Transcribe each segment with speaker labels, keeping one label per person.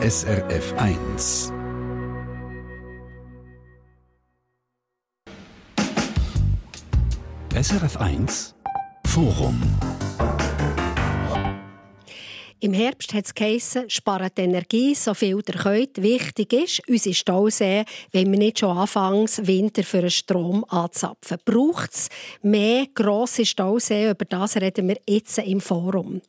Speaker 1: SRF 1. SRF 1 Forum
Speaker 2: im Herbst hat es geheissen, spart Energie, so viel ihr könnt. Wichtig ist, unsere Stauseen, wenn wir nicht schon anfangs Winter für den Strom anzapfen. Braucht es mehr grosse Stauseen? Über das reden wir jetzt im Forum.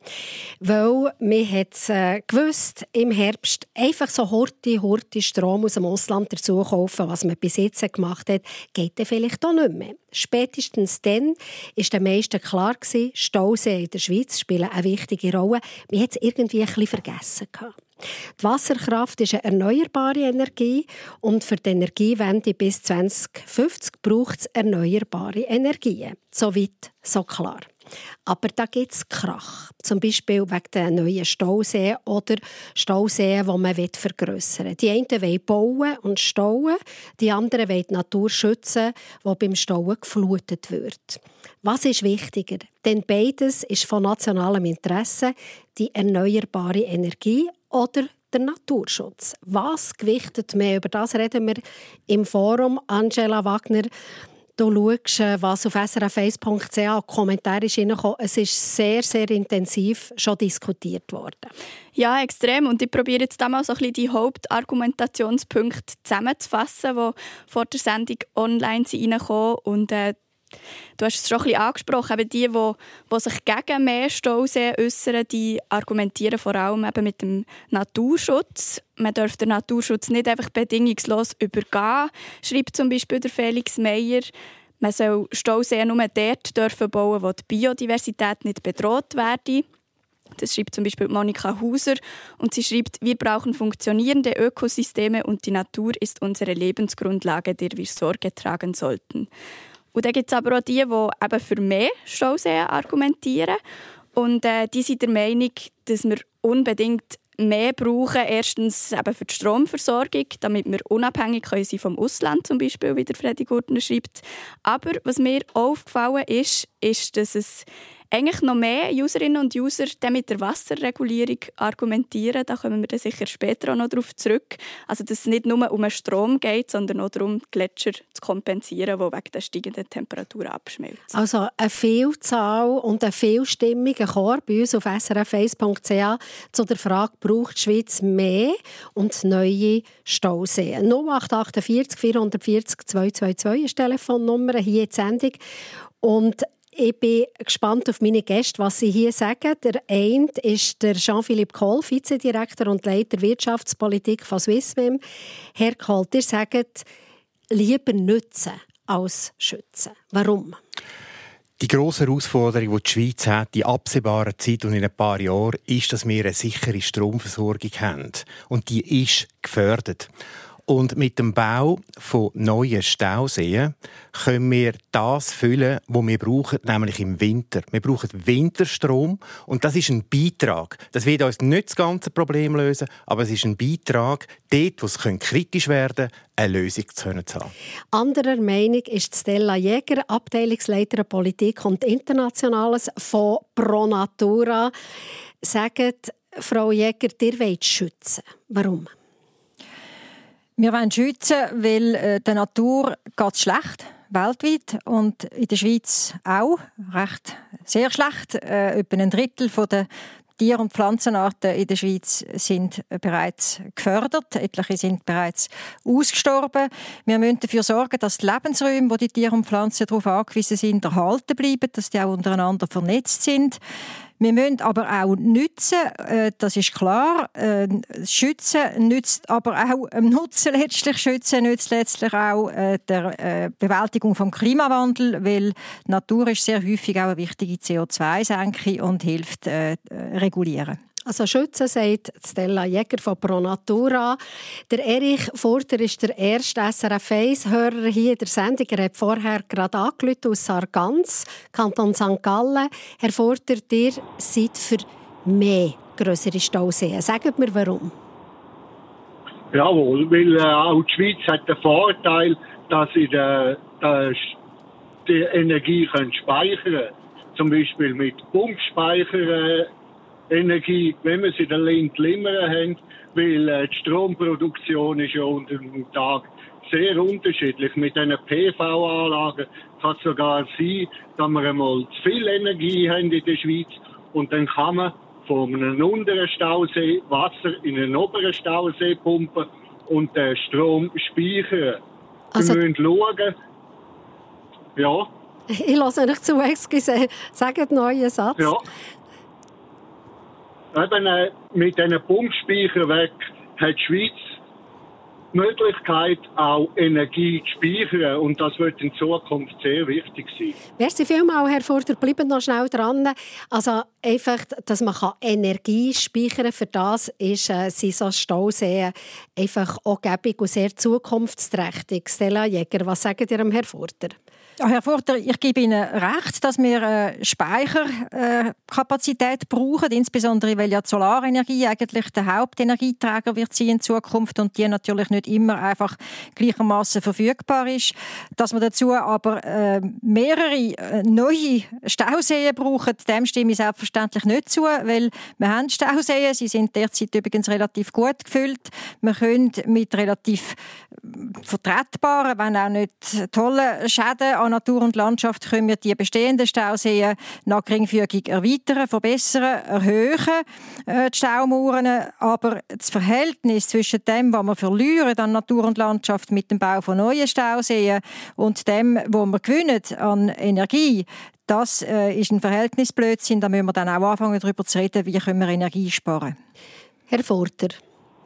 Speaker 2: Weil wir hat äh, gewusst, im Herbst einfach so horti, horti Strom aus dem Ausland dazu kaufen, was man bis jetzt gemacht hat, geht dann vielleicht auch nicht mehr. Spätestens dann war den meisten klar, Stauseen in der Schweiz spielen eine wichtige Rolle. Man hat es irgendwie ein bisschen vergessen. Die Wasserkraft ist eine erneuerbare Energie und für die Energiewende bis 2050 braucht es erneuerbare Energien. So weit, so klar. Aber da gibt es Krach. Zum Beispiel wegen der neuen Stauseen oder Stauseen, die man vergrössern will. Die einen wollen bauen und stauen, die anderen wollen die Natur schützen, die beim Stauen geflutet wird. Was ist wichtiger? Denn beides ist von nationalem Interesse, die erneuerbare Energie oder der Naturschutz. Was gewichtet mehr? Über das reden wir im Forum. Angela Wagner, du schaust, äh, was auf srf1.ch Kommentare ist Es ist sehr, sehr intensiv schon diskutiert worden.
Speaker 3: Ja, extrem. Und ich probiere jetzt mal so ein bisschen die Hauptargumentationspunkte zusammenzufassen, die vor der Sendung online reinkommen. Und äh, Du hast es schon ein bisschen angesprochen, eben die, die, die sich gegen mehr Stauseen äußern, die argumentieren vor allem eben mit dem Naturschutz. Man darf den Naturschutz nicht einfach bedingungslos übergehen, schreibt zum Beispiel der Felix Meyer. Man soll Stauseen nur dort dürfen bauen, wo die Biodiversität nicht bedroht werde. Das schreibt zum Beispiel Monika Huser und sie schreibt, wir brauchen funktionierende Ökosysteme und die Natur ist unsere Lebensgrundlage, der wir Sorge tragen sollten. Und dann gibt es aber auch die, die eben für mehr Stauseen argumentieren. Und äh, die sind der Meinung, dass wir unbedingt mehr brauchen. Erstens eben für die Stromversorgung, damit wir unabhängig können sein vom Ausland zum Beispiel, wie der Freddy Gurtner schreibt. Aber was mir aufgefallen ist, ist, dass es eigentlich noch mehr Userinnen und User mit der Wasserregulierung argumentieren. Da kommen wir dann sicher später auch noch darauf zurück. Also, dass es nicht nur um den Strom geht, sondern auch darum, die Gletscher zu kompensieren, die wegen der steigenden Temperatur abschmelzen.
Speaker 2: Also eine Vielzahl und eine vielstimmige Chor bei uns auf srf1.ch zu der Frage, braucht die Schweiz mehr und neue Stauseen? 0848 440 222 ist die Telefonnummer hier in der Sendung. Und ich bin gespannt auf meine Gäste, was sie hier sagen. Der eine ist der Jean-Philippe Kohl, Vizedirektor und Leiter Wirtschaftspolitik von Swissmem. Herr Kohl, ihr sagt, lieber nützen als schützen. Warum?
Speaker 4: Die grosse Herausforderung, die die Schweiz hat, in absehbarer Zeit und in ein paar Jahren, ist, dass wir eine sichere Stromversorgung haben. Und die ist gefördert. Und mit dem Bau von neuen Stauseen können wir das füllen, was wir brauchen, nämlich im Winter. Wir brauchen Winterstrom und das ist ein Beitrag. Das wird uns nicht das ganze Problem lösen, aber es ist ein Beitrag, dort, wo es kritisch werden könnte, eine Lösung zu haben.
Speaker 2: Anderer Meinung ist Stella Jäger, Abteilungsleiterin Politik und Internationales von Pro Natura. Sagt Frau Jäger, ihr wollt schützen. Warum?
Speaker 5: Wir wollen schützen, weil äh, der Natur geht schlecht weltweit und in der Schweiz auch recht sehr schlecht. Äh, etwa ein Drittel der Tier- und Pflanzenarten in der Schweiz sind bereits gefördert. Etliche sind bereits ausgestorben. Wir müssen dafür sorgen, dass die Lebensräume, wo die Tiere und Pflanzen darauf angewiesen sind, erhalten bleiben, dass die auch untereinander vernetzt sind. Wir müssen aber auch nützen, äh, das ist klar. Äh, schützen nützt aber auch ähm, Nutzen letztlich. Schützen nützt letztlich auch äh, der Bewältigung vom Klimawandel, weil Natur ist sehr häufig auch eine wichtige CO2-Senke und hilft regulieren.
Speaker 2: Also Schützen sagt Stella Jäger von ProNatura. Der Erich Furter ist der erste SRF 1-Hörer hier in der Sendung. Er hat vorher gerade angerufen aus Sargans, Kanton St. Gallen. Herr Furter, ihr seid für mehr größere Stauseen. Sagt mir, warum?
Speaker 6: Jawohl, weil äh, auch die Schweiz hat den Vorteil, dass sie äh, die Energie speichern können. Zum Beispiel mit Pumpspeichern Energie, wenn wir sie den Link limmern haben, weil äh, die Stromproduktion ist ja unter dem Tag sehr unterschiedlich. Mit diesen PV-Anlagen kann es sogar sein, dass wir einmal zu viel Energie haben in der Schweiz und dann kann man von einem unteren Stausee Wasser in einen oberen Stausee pumpen und den Strom speichern. Also, wir müssen schauen, ja.
Speaker 2: Ich lasse euch zu, excuse, sagt einen neuen Satz.
Speaker 6: Ja. Eben, äh, mit diesen Pumpspeichern weg hat die Schweiz die Möglichkeit, auch Energie zu speichern. Und das wird in Zukunft sehr wichtig sein.
Speaker 2: Merci vielmals, Herr Furter. Bleiben noch schnell dran. Also einfach, dass man Energie speichern kann, für das ist, äh, so Stauseen einfach auch gäbig und sehr zukunftsträchtig. Stella Jäger, was sagt ihr, Herr Furter?
Speaker 5: Ja, Herr Furter, ich gebe Ihnen recht, dass wir äh, Speicherkapazität äh, brauchen, insbesondere weil ja die Solarenergie eigentlich der Hauptenergieträger wird sein in Zukunft und die natürlich nicht immer einfach gleichermaßen verfügbar ist. Dass wir dazu aber äh, mehrere äh, neue Stauseen brauchen, dem stimme ich selbstverständlich nicht zu, weil wir haben Stauseen, sie sind derzeit übrigens relativ gut gefüllt. Wir können mit relativ vertretbaren, wenn auch nicht tollen Schäden an Natur und Landschaft können wir die bestehenden Stauseen nach geringfügig erweitern, verbessern, erhöhen, äh, die Staumauern. Aber das Verhältnis zwischen dem, was wir verlieren an Natur und Landschaft mit dem Bau von neuen Stauseen und dem, was wir gewinnen an Energie, das äh, ist ein Verhältnisblödsinn. Da müssen wir dann auch anfangen, darüber zu reden, wie können wir Energie sparen.
Speaker 2: Herr Forter,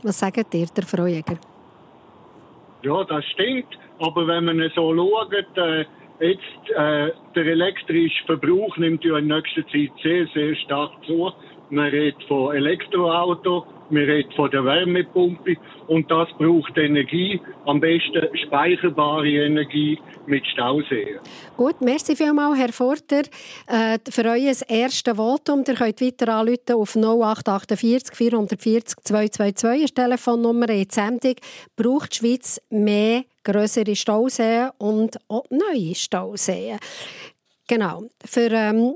Speaker 2: was sagt ihr, der Frau Jäger?
Speaker 6: Ja, das stimmt. Aber wenn man so schaut, äh, jetzt äh, der elektrische Verbrauch nimmt ja in nächster Zeit sehr, sehr stark zu. Man redet von Elektroauto, man redet von der Wärmepumpe und das braucht Energie, am besten speicherbare Energie mit Stauseen.
Speaker 2: Gut, merci vielmals, Herr Forter, äh, für euer erstes Votum. Ihr könnt weiter anrufen auf 0848 440 222, ist die Telefonnummer in die Sendung. Braucht die Schweiz mehr größere Stauseen und auch neue Stauseen? Genau. Für, ähm,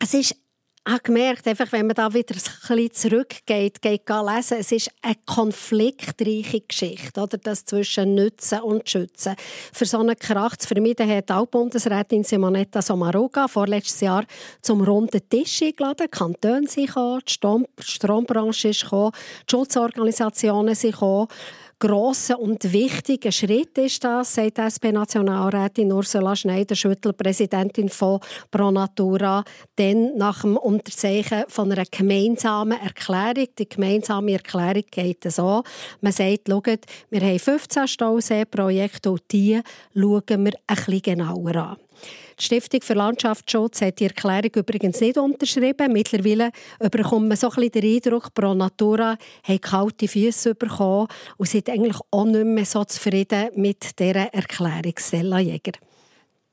Speaker 2: es ist habe gemerkt, einfach, wenn man da wieder ein bisschen zurückgeht, geht lesen, es ist eine konfliktreiche Geschichte, oder? Das zwischen Nützen und Schützen. Für so einen Krach zu vermeiden, hat auch Bundesrätin Simonetta Sommaruga vorletztes Jahr zum runden Tisch eingeladen. Die Kantone sind gekommen, die Strombranche ist gekommen, die Schutzorganisationen sind gekommen grosser und wichtiger Schritt ist das, sagt SP-Nationalrätin Ursula Schneider-Schüttel, Präsidentin von Pro Natura, denn nach dem Unterzeichen von einer gemeinsamen Erklärung. Die gemeinsame Erklärung geht so. Man sagt, schaut, wir haben 15 Stausee-Projekte und die schauen wir ein bisschen genauer an. Die Stiftung für Landschaftsschutz hat die Erklärung übrigens nicht unterschrieben. Mittlerweile bekommt man so ein bisschen den Eindruck, Pro Natura hat kalte Füße bekommen und sind eigentlich auch nicht mehr so zufrieden mit dieser Erklärung. Stella Jäger.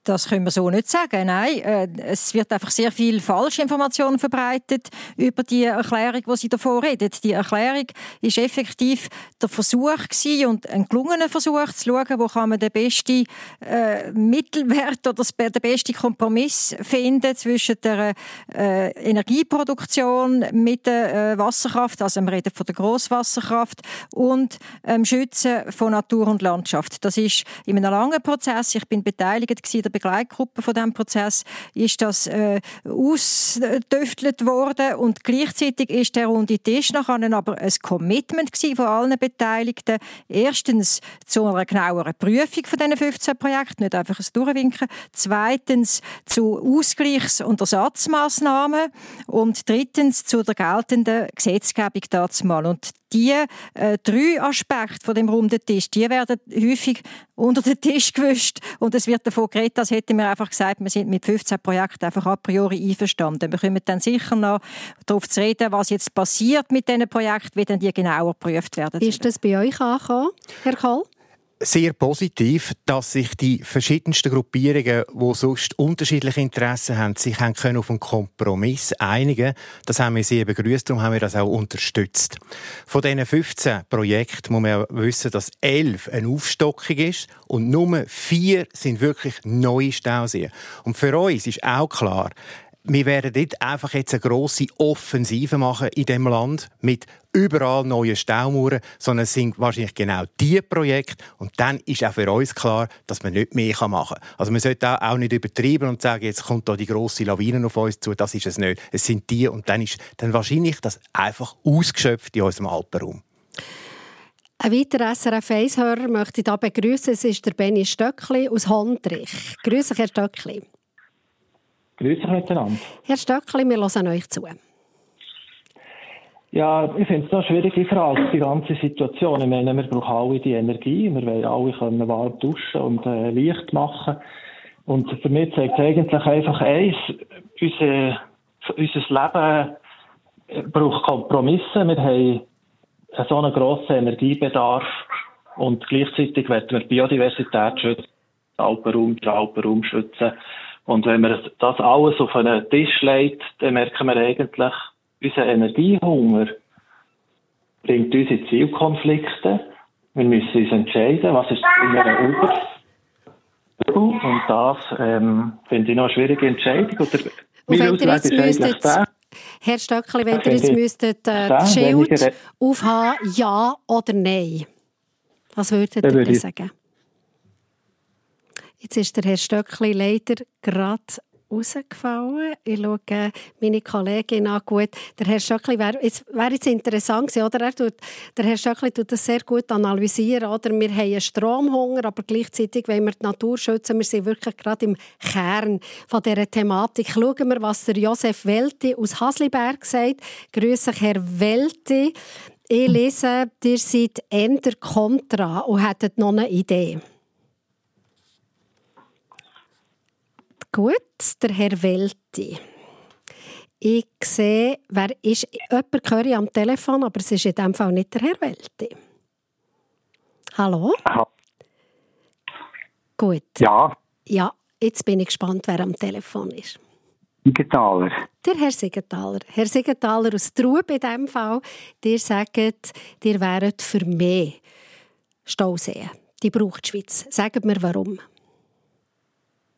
Speaker 5: Das können wir so nicht sagen. Nein, äh, es wird einfach sehr viel Falschinformation verbreitet über die Erklärung, die Sie davor reden. Die Erklärung ist effektiv der Versuch gewesen und ein gelungener Versuch zu schauen, wo kann man den besten äh, Mittelwert oder den besten Kompromiss finden zwischen der äh, Energieproduktion mit der äh, Wasserkraft, also wir reden von der Grosswasserkraft und ähm, Schützen von Natur und Landschaft. Das ist in einem langen Prozess. Ich bin beteiligt gewesen, Begleitgruppe von diesem Prozess ist das äh, ausdüftelt worden und gleichzeitig ist der runde Tisch nachher aber ein Commitment von allen Beteiligten. Erstens zu einer genaueren Prüfung von diesen 15 Projekten, nicht einfach ein Durchwinken. Zweitens zu Ausgleichs- und Ersatzmaßnahmen und drittens zu der geltenden Gesetzgebung dazu mal. Und die äh, drei Aspekte von dem runden Tisch, die werden häufig unter den Tisch gewischt und es wird davon geredet, als hätten wir einfach gesagt, wir sind mit 15 Projekten einfach a priori einverstanden. Wir kommen dann sicher noch darauf zu reden, was jetzt passiert mit diesen Projekten, wie dann die genauer geprüft werden.
Speaker 2: Ist das bei euch angekommen, Herr Kohl?
Speaker 4: Sehr positiv, dass sich die verschiedensten Gruppierungen, die sonst unterschiedliche Interessen haben, sich haben können auf einen Kompromiss einigen. Das haben wir sehr begrüßt, darum haben wir das auch unterstützt. Von diesen 15 Projekten muss man ja wissen, dass 11 eine Aufstockung ist und nur vier sind wirklich neue Stauseen. Und für uns ist auch klar, wir werden dort einfach jetzt eine grosse Offensive machen in dem Land mit überall neuen Staumauern, sondern es sind wahrscheinlich genau die Projekte und dann ist auch für uns klar, dass man nicht mehr machen kann. Also man sollte auch nicht übertreiben und sagen, jetzt kommt da die grosse Lawine auf uns zu, das ist es nicht. Es sind die und dann ist dann wahrscheinlich das einfach ausgeschöpft in unserem Alpenraum.
Speaker 2: Ein weiterer SRF 1-Hörer möchte ich hier begrüßen. Es ist der Benny Stöckli aus Hondrich. Grüße, Herr Stöckli.
Speaker 7: Grüße miteinander.
Speaker 2: Herr Stöckli, wir hören euch zu.
Speaker 7: Ja, ich finde es eine schwierige Frage, die ganze Situation. Ich meine, wir brauchen alle die Energie, wir wollen alle können warm duschen und äh, Licht machen. Und für mich zeigt es eigentlich einfach eins, unser, unser Leben braucht Kompromisse. Wir haben so einen grossen Energiebedarf und gleichzeitig werden wir Biodiversität schützen, den Alpenraum, den Alpenraum schützen. Und wenn man das alles auf einen Tisch legt, dann merken wir eigentlich, unser Energiehunger bringt uns in Zielkonflikte. Wir müssen uns entscheiden, was ist immer über. Und das ähm, finde ich noch eine schwierige Entscheidung. Oder
Speaker 2: und wenn ihr jetzt müsstet, Herr Stöckli, wenn ihr jetzt müsstet, äh, das Schild aufhaben, ja oder nein, was würdet ihr sagen? Jetzt ist der Herr Stöckli leider gerade rausgefallen. Ich schaue meine Kollegin an. Gut, der Herr Stöckli wäre jetzt, wär jetzt interessant gewesen, oder? Er tut, der Herr Stöckli tut das sehr gut analysieren. Oder? Wir haben einen Stromhunger, aber gleichzeitig wollen wir die Natur schützen. Wir sind wirklich gerade im Kern von dieser Thematik. Schauen wir, was der Josef Welti aus Hasliberg sagt. Grüße Herr Welti. Ich lese, ihr seid Ender Contra und hättet noch eine Idee. Gut, der Herr Welti. Ich sehe, wer ist, jemand höre ich am Telefon, aber es ist in diesem Fall nicht der Herr Welti. Hallo? Aha. Gut.
Speaker 8: Ja.
Speaker 2: Ja, jetzt bin ich gespannt, wer am Telefon ist.
Speaker 8: Siegenthaler.
Speaker 2: Der Herr Siegenthaler. Herr Siegenthaler aus Trub in diesem Fall. Dir sagt, ihr wäret für mehr Stauseen. Die braucht die Schweiz. Sagt mir warum.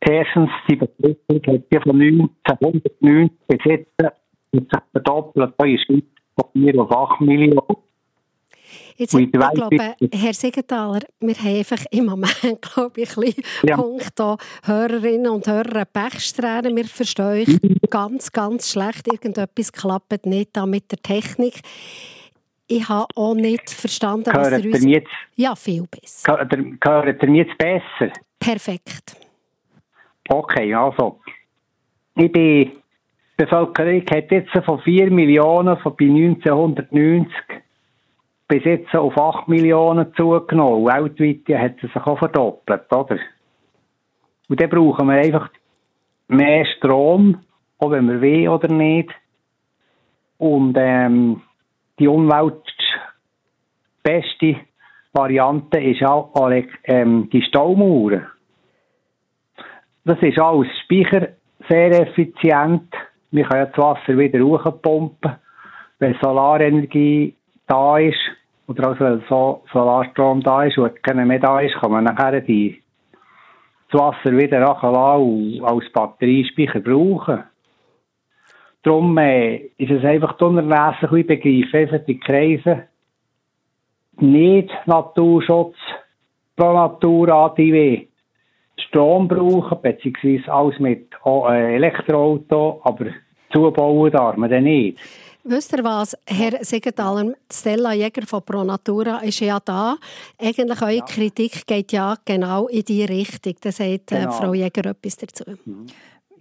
Speaker 8: Erstens, die Bevölkerung hat ja von 1990 bis jetzt verdoppelt. Da ist von 4 auf 8 Millionen.
Speaker 2: Jetzt, ich glaube, Herr Siegenthaler, wir haben einfach im Moment, glaube ich, ein ja. Punkt hier, Hörerinnen und Hörer Pechsträhnen. Wir verstehen euch mhm. ganz, ganz schlecht. Irgendetwas klappt nicht da mit der Technik. Ich habe auch nicht verstanden,
Speaker 8: was
Speaker 2: ihr
Speaker 8: uns... Jetzt,
Speaker 2: ja, viel besser.
Speaker 8: Hört ihr jetzt besser?
Speaker 2: Perfekt.
Speaker 8: Okay, also. Ich bin, die Bevölkerung hat jetzt von 4 Millionen von bei 1990 bis jetzt auf 8 Millionen zugenommen. Weltweit hat es sich auch verdoppelt, oder? Und dann brauchen wir einfach mehr Strom, ob wir wollen oder nicht. Und ähm, die umweltbeste Variante ist auch ähm, die Staumauern. Das ist alles Speicher sehr effizient. Wir können ja das Wasser wieder hochpumpen. Wenn Solarenergie da ist, oder also wenn so Solarstrom da ist und keiner mehr da ist, kann man nachher die, das Wasser wieder nachlassen und als Batteriespeicher brauchen. Darum äh, ist es einfach unerlässlich, ich begreife einfach die Kreise, nicht Naturschutz pro Natur ADW Strom brauchen, beziehungsweise alles mit äh, Elektroauto, aber zubauen darf man dann nicht.
Speaker 2: Wisst ihr was, Herr Siegenthaler, Stella Jäger von Pro Natura ist ja da. Eigentlich eure ja. Kritik geht ja genau in die Richtung. Da sagt äh, genau. Frau Jäger etwas dazu. Mhm.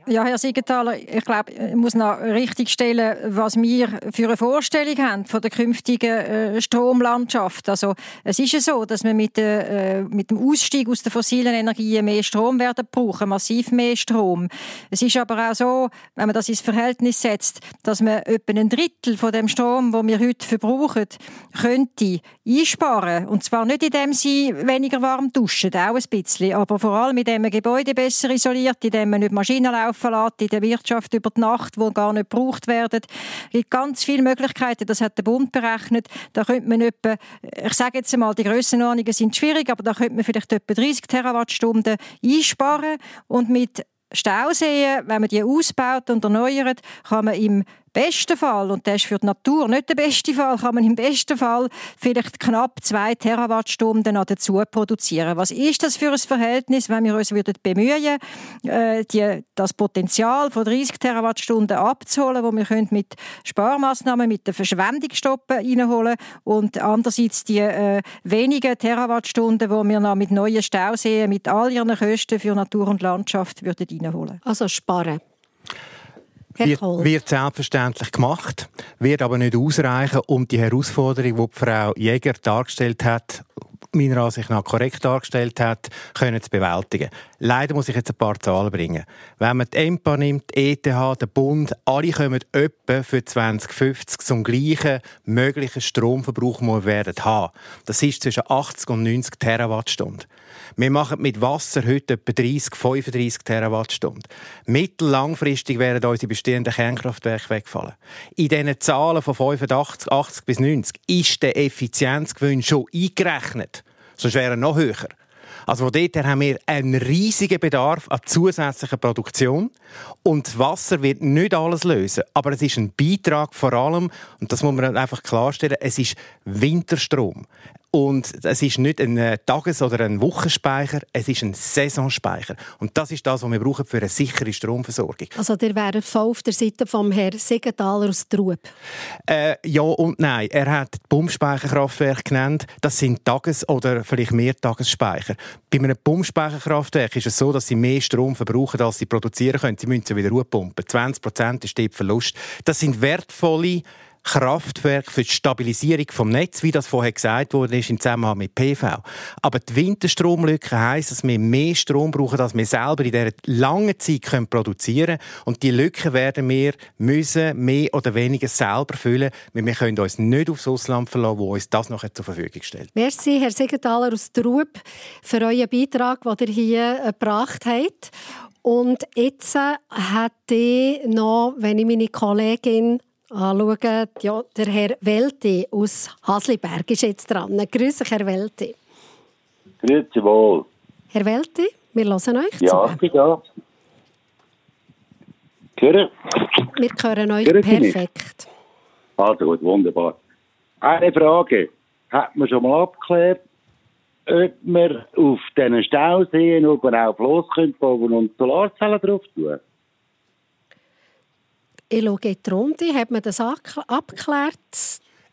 Speaker 5: Ja, Herr Siegenthaler, ich glaube, ich muss noch richtigstellen, was wir für eine Vorstellung haben von der künftigen äh, Stromlandschaft. Also es ist ja so, dass wir mit, äh, mit dem Ausstieg aus den fossilen Energien mehr Strom werden brauchen, massiv mehr Strom. Es ist aber auch so, wenn man das ins Verhältnis setzt, dass man etwa ein Drittel von dem Strom, den wir heute verbrauchen, könnte einsparen. Und zwar nicht, indem sie weniger warm duschen, auch ein bisschen, aber vor allem, indem man Gebäude besser isoliert, indem man nicht Maschinen laufen lässt in der Wirtschaft über die Nacht, die gar nicht gebraucht werden. Es gibt ganz viele Möglichkeiten, das hat der Bund berechnet. Da könnte man etwa, ich sage jetzt einmal, die Grössenordnungen sind schwierig, aber da könnte man vielleicht etwa 30 Terawattstunden einsparen und mit Stauseen, wenn man die ausbaut und erneuert, kann man im besten Fall, und das ist für die Natur nicht der beste Fall, kann man im besten Fall vielleicht knapp zwei Terawattstunden dazu produzieren. Was ist das für ein Verhältnis, wenn wir uns würden bemühen äh, die, das Potenzial von 30 Terawattstunden abzuholen, wo wir können mit Sparmaßnahmen, mit der Verschwendungsstoppen reinholen und andererseits die äh, wenigen Terawattstunden, wo wir noch mit neuen Stauseen, mit all ihren Kosten für Natur und Landschaft würden reinholen.
Speaker 2: Also sparen.
Speaker 4: Wird, wird, selbstverständlich gemacht, wird aber nicht ausreichen, um die Herausforderung, die, Frau Jäger dargestellt hat, meiner Ansicht nach korrekt dargestellt hat, können zu bewältigen. Leider muss ich jetzt ein paar Zahlen bringen. Wenn man die EMPA nimmt, die ETH, den Bund, alle kommen etwa für 2050 zum gleichen möglichen Stromverbrauch, den wir werden haben. Das ist zwischen 80 und 90 Terawattstunden. Wir machen mit Wasser heute etwa 30, 35 Terawattstunden. Mittellangfristig werden unsere bestehenden Kernkraftwerke wegfallen. In diesen Zahlen von 85, 80 bis 90 ist der Effizienzgewinn schon eingerechnet. Sonst wäre er noch höher. Also von dort her haben wir einen riesigen Bedarf an zusätzlicher Produktion. Und Wasser wird nicht alles lösen. Aber es ist ein Beitrag vor allem, und das muss man einfach klarstellen, es ist Winterstrom. Und es ist nicht ein äh, Tages- oder ein Wochenspeicher, es ist ein Saisonspeicher. Und das ist das, was wir brauchen für eine sichere Stromversorgung.
Speaker 2: Also der wäre voll auf der Seite vom Herrn Segenthaler aus Trub?
Speaker 4: Äh, ja und nein. Er hat Pumpspeicherkraftwerke genannt. Das sind Tages- oder vielleicht Mehrtagesspeicher. Bei einem Pumpspeicherkraftwerk ist es so, dass sie mehr Strom verbrauchen, als sie produzieren können. Sie müssen sie wieder pumpen. 20 Prozent ist der Verlust. Das sind wertvolle Kraftwerk für die Stabilisierung vom Netz, wie das vorher gesagt wurde, ist im Zusammenhang mit PV. Aber die Winterstromlücke heisst, dass wir mehr Strom brauchen, als wir selber in dieser langen Zeit können produzieren können. Und die Lücke werden wir müssen mehr oder weniger selber füllen, weil wir können uns nicht aufs Ausland verlassen, wo uns das noch zur Verfügung stellt.
Speaker 2: Merci, Herr Segenthaler aus Trub, für euren Beitrag, den ihr hier äh, gebracht habt. Und jetzt äh, hätte ich noch, wenn ich meine Kollegin anschauen. Ja, der Herr Welti aus Hasliberg ist jetzt dran. Grüße, Herr Welti.
Speaker 9: Grüße wohl.
Speaker 2: Herr Welti, wir hören euch
Speaker 9: ja,
Speaker 2: zu.
Speaker 9: Ja, ich bin da. Hören?
Speaker 2: Wir hören euch hören perfekt.
Speaker 9: Also gut, wunderbar. Eine Frage. Hat man schon mal abgeklärt, ob wir auf diesen Stauseen auch Floss können und Solarzellen drauf tun?
Speaker 2: Ich Runde. Hat man das abgeklärt?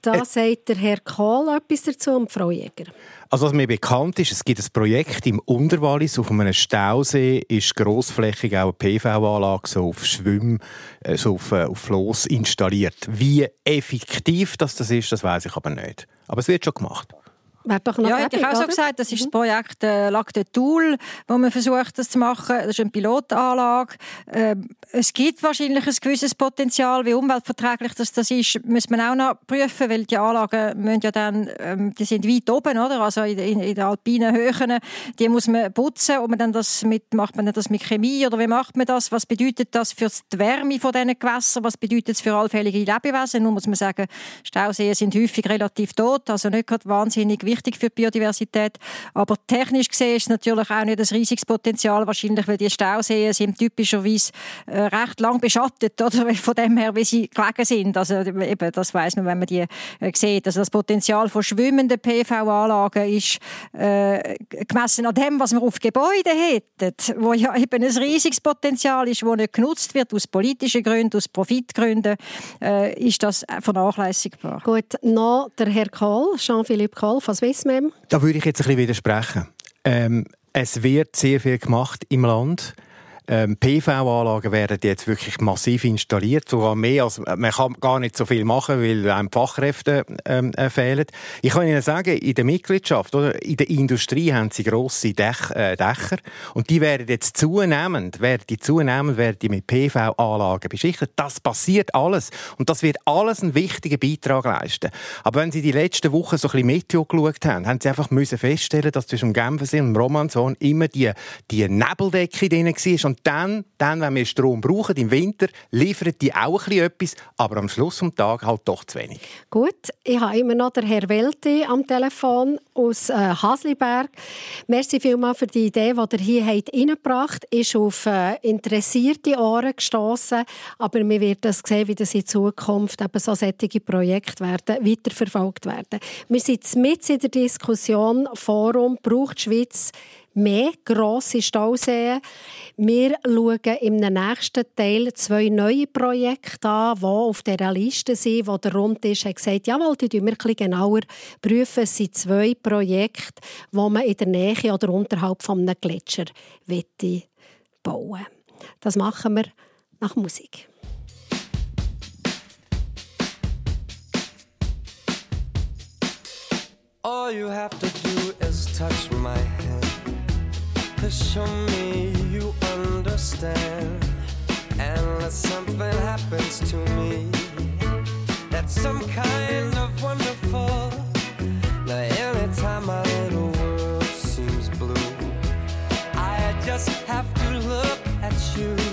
Speaker 2: Da äh, sagt der Herr Kohl etwas dazu und Frau Jäger.
Speaker 4: Also was mir bekannt ist, es gibt ein Projekt im Unterwallis auf einem Stausee, ist grossflächig auch eine PV-Anlage so auf Schwimm, äh, so auf, äh, auf Floss installiert. Wie effektiv das, das ist, das weiß ich aber nicht. Aber es wird schon gemacht.
Speaker 5: Wäre doch noch ja, hätte ich auch so gesagt, das ist das mhm. Projekt äh, Lacte Tool, wo man versucht, das zu machen. Das ist eine Pilotanlage. Äh, es gibt wahrscheinlich ein gewisses Potenzial, wie umweltverträglich das, das ist, muss man auch noch prüfen, weil die Anlagen müssen ja dann, ähm, die sind weit oben, oder? Also in, in, in den alpinen Höhen, die muss man putzen. Und man dann das mit, macht man das mit Chemie oder wie macht man das? Was bedeutet das für die Wärme von diesen Gewässern? Was bedeutet es für allfällige Lebewesen? Nun muss man sagen, Stauseen sind häufig relativ tot, also nicht gerade wahnsinnig wichtig für die Biodiversität. Aber technisch gesehen ist es natürlich auch nicht ein riesiges Potenzial, wahrscheinlich, weil die Stauseen sind typischerweise äh, recht lang beschattet, oder? Von dem her, wie sie gelegen sind. Also eben, das weiß man, wenn man die äh, sieht. Also das Potenzial von schwimmenden PV-Anlagen ist äh, gemessen an dem, was wir auf Gebäuden hätten, wo ja eben ein riesiges Potenzial ist, das nicht genutzt wird aus politischen Gründen, aus Profitgründen, äh, ist das vernachlässigbar.
Speaker 2: Gut, noch der Herr Kohl, Jean-Philippe Kohl von Swissmem.
Speaker 4: Da würde ich jetzt ein bisschen widersprechen. Ähm, es wird sehr viel gemacht im Land. Ähm, PV-Anlagen werden jetzt wirklich massiv installiert, sogar mehr als man kann gar nicht so viel machen, weil einem Fachkräfte ähm, äh, fehlen. Ich kann Ihnen sagen, in der Mitgliedschaft oder in der Industrie haben sie grosse Dech, äh, Dächer und die werden jetzt zunehmend, werden die zunehmend werden die mit PV-Anlagen beschichtet. Das passiert alles und das wird alles einen wichtigen Beitrag leisten. Aber wenn Sie die letzten Wochen so ein bisschen Meteo geschaut haben, haben Sie einfach müssen feststellen, dass zwischen Genfersee und Romanshorn immer die die Nebeldecke drin war Und dann, dann, wenn wir Strom brauchen im Winter, liefern die auch ein etwas, aber am Schluss des Tages halt doch zu wenig.
Speaker 10: Gut, ich habe immer noch den Herr Welti am Telefon aus äh, Hasliberg. Merci vielmals für die Idee, die ihr hier reingebracht habt. Ist auf äh, interessierte Ohren gestoßen, aber wir werden das sehen, wie das in Zukunft eben so solche Projekte werden, weiterverfolgt werden. Wir sind mit in der Diskussion Forum braucht die Schweiz mehr grosse Stauseen. Wir schauen im nächsten Teil zwei neue Projekte an, die auf dieser Liste sind, wo der Rundtisch hat gesagt jawohl, die prüfen wir ein genauer prüfen. Es sind zwei Projekte, die man in der Nähe oder unterhalb eines Gletscher bauen Das machen wir nach Musik. All you have to do is touch my hand to show me you understand. Unless something happens to me, that's some kind of wonderful. Now, anytime my little world seems blue, I just have to look at you.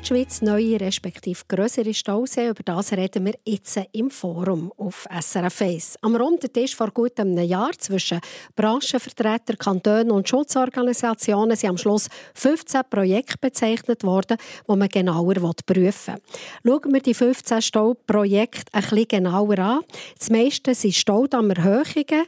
Speaker 10: Die Schweiz neue respektive größere Stauseen. Über das reden wir jetzt im Forum auf SRF 1. Am runden Tisch vor gut einem Jahr zwischen Branchenvertretern, Kantonen und Schutzorganisationen sind am Schluss 15 Projekte bezeichnet worden, die man genauer prüfen will. Schauen wir die 15 Stauprojekte ein bisschen genauer an. Das meiste sind Staudammerhöhungen.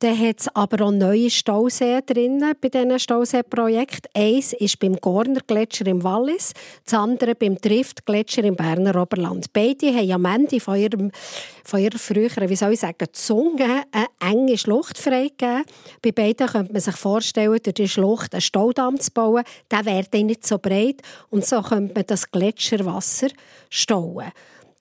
Speaker 10: Dann hat es aber auch neue Stauseen drin bei diesen Stauseeprojekten. Eins ist beim Gorner Gletscher im Wallis, das andere beim Drift Gletscher im Berner Oberland. Beide haben am Ende von, ihrem, von ihrer früheren, wie soll ich sagen, Zunge eine enge Schlucht freigegeben. Bei beiden könnte man sich vorstellen, durch die Schlucht einen Staudamm zu bauen. Der wäre nicht so breit und so könnte man das Gletscherwasser stauen.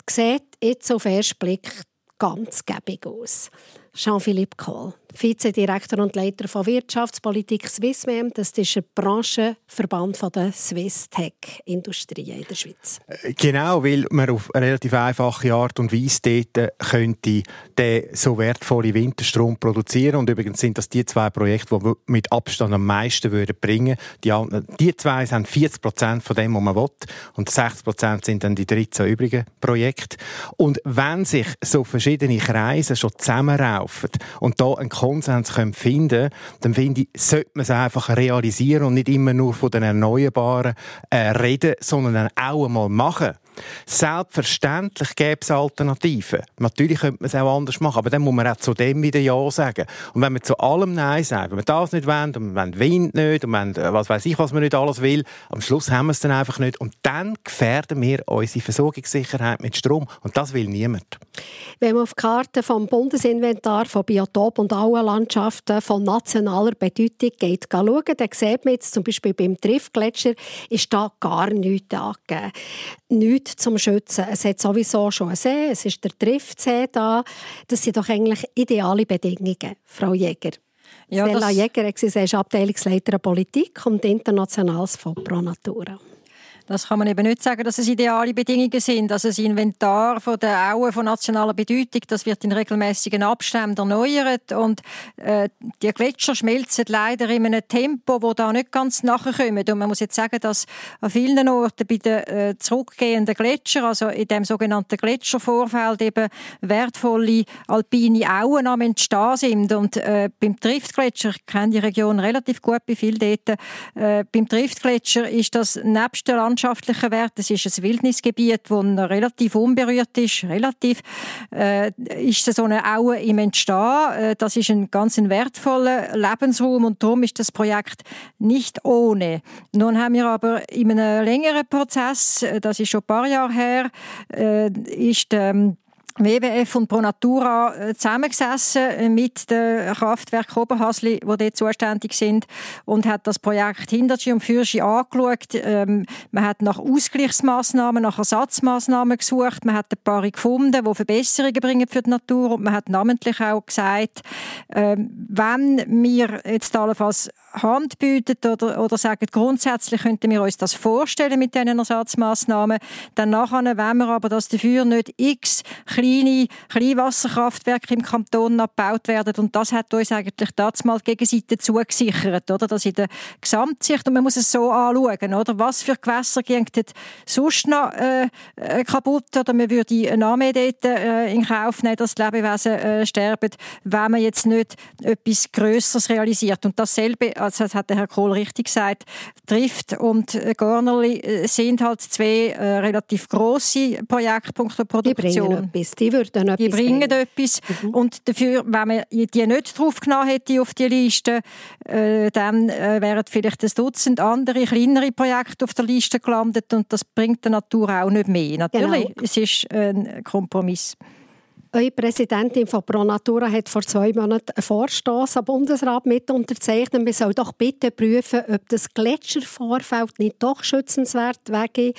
Speaker 10: Sieht jetzt auf den ersten Blick ganz gäbig aus.
Speaker 2: Jean-Philippe Kohl. Vizedirektor und Leiter von Wirtschaftspolitik Swissmem. Das ist der Branchenverband der Swiss Tech-Industrie in der Schweiz.
Speaker 4: Genau, weil man auf eine relativ einfache Art und Weise dort könnte den so wertvollen Winterstrom produzieren. Und übrigens sind das die zwei Projekte, die mit Abstand am meisten würden bringen würden. Die, die zwei sind 40 Prozent von dem, was man will. Und 60 Prozent sind dann die 13 übrigen Projekte. Und wenn sich so verschiedene Kreise schon zusammenraufen und da ein Konsens finden dann finde ich, sollte man es einfach realisieren und nicht immer nur von den Erneuerbaren äh, reden, sondern auch einmal machen. Selbstverständlich gäbe es Alternativen. Natürlich könnte man es auch anders machen, aber dann muss man auch zu dem wieder Ja sagen. Und wenn wir zu allem Nein sagen, wenn wir das nicht wollen, und wollen Wind nicht, und wollen, äh, was weiß ich, was man nicht alles will, am Schluss haben wir es dann einfach nicht. Und dann gefährden wir unsere Versorgungssicherheit mit Strom. Und das will niemand.
Speaker 2: Wenn man auf die Karte vom Bundesinventar von Biotop und Auenlandschaften von nationaler Bedeutung geht schauen, dann sieht man jetzt zum Beispiel beim Triftgletscher, ist da gar nichts angegeben. Nichts zum Schützen. Es hat sowieso schon einen See, es ist der Triftsee da. Das sind doch eigentlich ideale Bedingungen, Frau Jäger. Ja, Stella Jäger, sie ist Abteilungsleiterin Politik und Internationales von Pro Natura.
Speaker 5: Das kann man eben nicht sagen, dass es ideale Bedingungen sind. Also das Inventar von der Auen von nationaler Bedeutung, das wird in regelmäßigen Abständen erneuert und äh, die Gletscher schmelzen leider in einem Tempo, wo da nicht ganz nachkommt. Und man muss jetzt sagen, dass an vielen Orten bei den äh, zurückgehenden Gletschern, also in dem sogenannten Gletschervorfeld eben wertvolle alpine Auen am entstehen sind. Und äh, beim Triftgletscher, ich kenne die Region relativ gut, bei viel dort, äh, beim Triftgletscher ist das nebst der Land landschaftlichen Wert. Es ist ein Wildnisgebiet, das relativ unberührt ist. Relativ äh, ist so eine Aue im Entstehen. Äh, das ist ein ganz wertvoller Lebensraum und darum ist das Projekt nicht ohne. Nun haben wir aber in einem längeren Prozess, äh, das ist schon ein paar Jahre her, äh, ist ähm, WWF und Pronatura äh, zusammengesessen mit dem Kraftwerk Oberhasli, die dort zuständig sind, und hat das Projekt Hintertschi und Fürschi angeschaut. Ähm, man hat nach Ausgleichsmaßnahmen, nach Ersatzmaßnahmen gesucht. Man hat ein paar gefunden, die Verbesserungen bringen für die Natur. Und man hat namentlich auch gesagt, ähm, wenn wir jetzt allenfalls Hand bietet oder, oder sagen, grundsätzlich könnten wir uns das vorstellen mit diesen Ersatzmaßnahmen, dann nachher wollen wir aber, dass dafür nicht x kleine Kleinwasserkraftwerke im Kanton abgebaut werden und das hat uns eigentlich das mal die Gegenseite zugesichert, oder? Das in der Gesamtsicht und man muss es so anschauen, oder? Was für Gewässer gehen sonst noch äh, äh, kaputt oder man würde eine Armee dort äh, in Kauf nehmen, dass die Lebewesen äh, sterben, wenn man jetzt nicht etwas Größeres realisiert und dasselbe also das hat der Herr Kohl richtig gesagt, Trift und Gornerli äh, sind halt zwei äh, relativ grosse Projekte punkto Produktion.
Speaker 2: Die bringen etwas. Die, würden
Speaker 5: etwas die bringen, bringen. etwas. Mhm. Und dafür, wenn man die nicht draufgenommen hätte auf die Liste, äh, dann äh, wären vielleicht ein Dutzend andere, kleinere Projekte auf der Liste gelandet und das bringt der Natur auch nicht mehr. Natürlich, genau. es ist ein Kompromiss.
Speaker 2: Eure Präsidentin von ProNatura hat vor zwei Monaten einen Vorstoß am Bundesrat mit unterzeichnet. Man soll doch bitte prüfen, ob das Gletschervorfeld nicht doch schützenswert wäre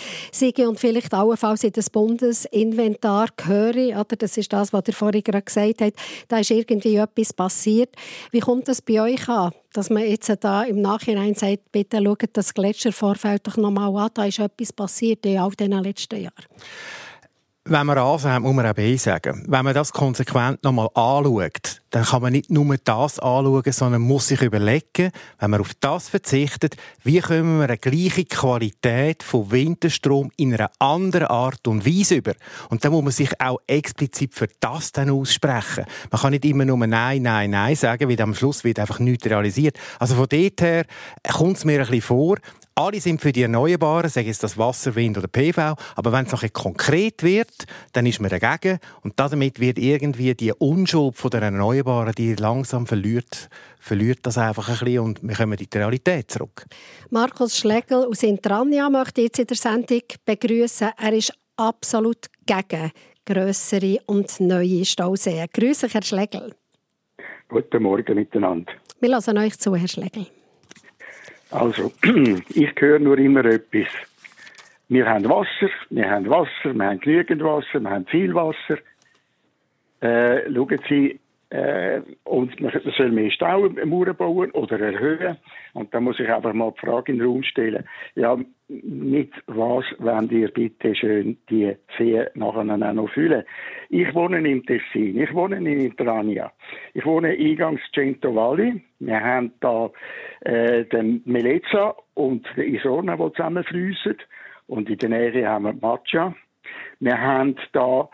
Speaker 2: und vielleicht allenfalls in das Bundesinventar gehöre. Oder das ist das, was ihr vorhin gerade gesagt habt. Da ist irgendwie etwas passiert. Wie kommt das bei euch an? dass man jetzt da im Nachhinein sagt, bitte schaut das Gletschervorfeld doch nochmal an, da ist etwas passiert in all diesen letzten Jahren.
Speaker 4: Wenn man A sagt, muss man auch B sagen. Wenn man das konsequent nochmal anschaut, dann kann man nicht nur das anschauen, sondern muss sich überlegen, wenn man auf das verzichtet, wie können wir eine gleiche Qualität von Winterstrom in einer anderen Art und Weise über. Und dann muss man sich auch explizit für das dann aussprechen. Man kann nicht immer nur Nein, Nein, Nein sagen, weil am Schluss wird einfach nichts realisiert. Also von dort her kommt es mir ein bisschen vor, alle sind für die Erneuerbaren, sagen es das Wasser, Wind oder PV, aber wenn es noch konkret wird, dann ist man dagegen und damit wird irgendwie die Unschuld von der Erneuerbaren, die langsam verliert, verliert das einfach ein bisschen und wir kommen in die Realität zurück.
Speaker 2: Markus Schlegel aus Intrania möchte ich jetzt in der Sendung begrüßen. Er ist absolut gegen grössere und neue Stauseen. Grüße, Herr Schlegel.
Speaker 11: Guten Morgen miteinander.
Speaker 2: Wir lassen euch zu, Herr Schlegel.
Speaker 11: Also, ich höre nur immer etwas. Wir haben Wasser, wir haben Wasser, wir haben genügend Wasser, wir haben viel Wasser. Äh, schauen Sie, äh, und man soll mehr Staumauern bauen oder erhöhen. Und da muss ich einfach mal die Frage in den Raum stellen, ja, mit was wollt ihr bitte schön die See nachher noch füllen? Ich wohne im Tessin, ich wohne in Intrania, ich wohne eingangs Cento Valli. Wir haben da äh, den Melezza und den Isorna, die zusammenfließen. Und in der Nähe haben wir Matcha. Wir haben da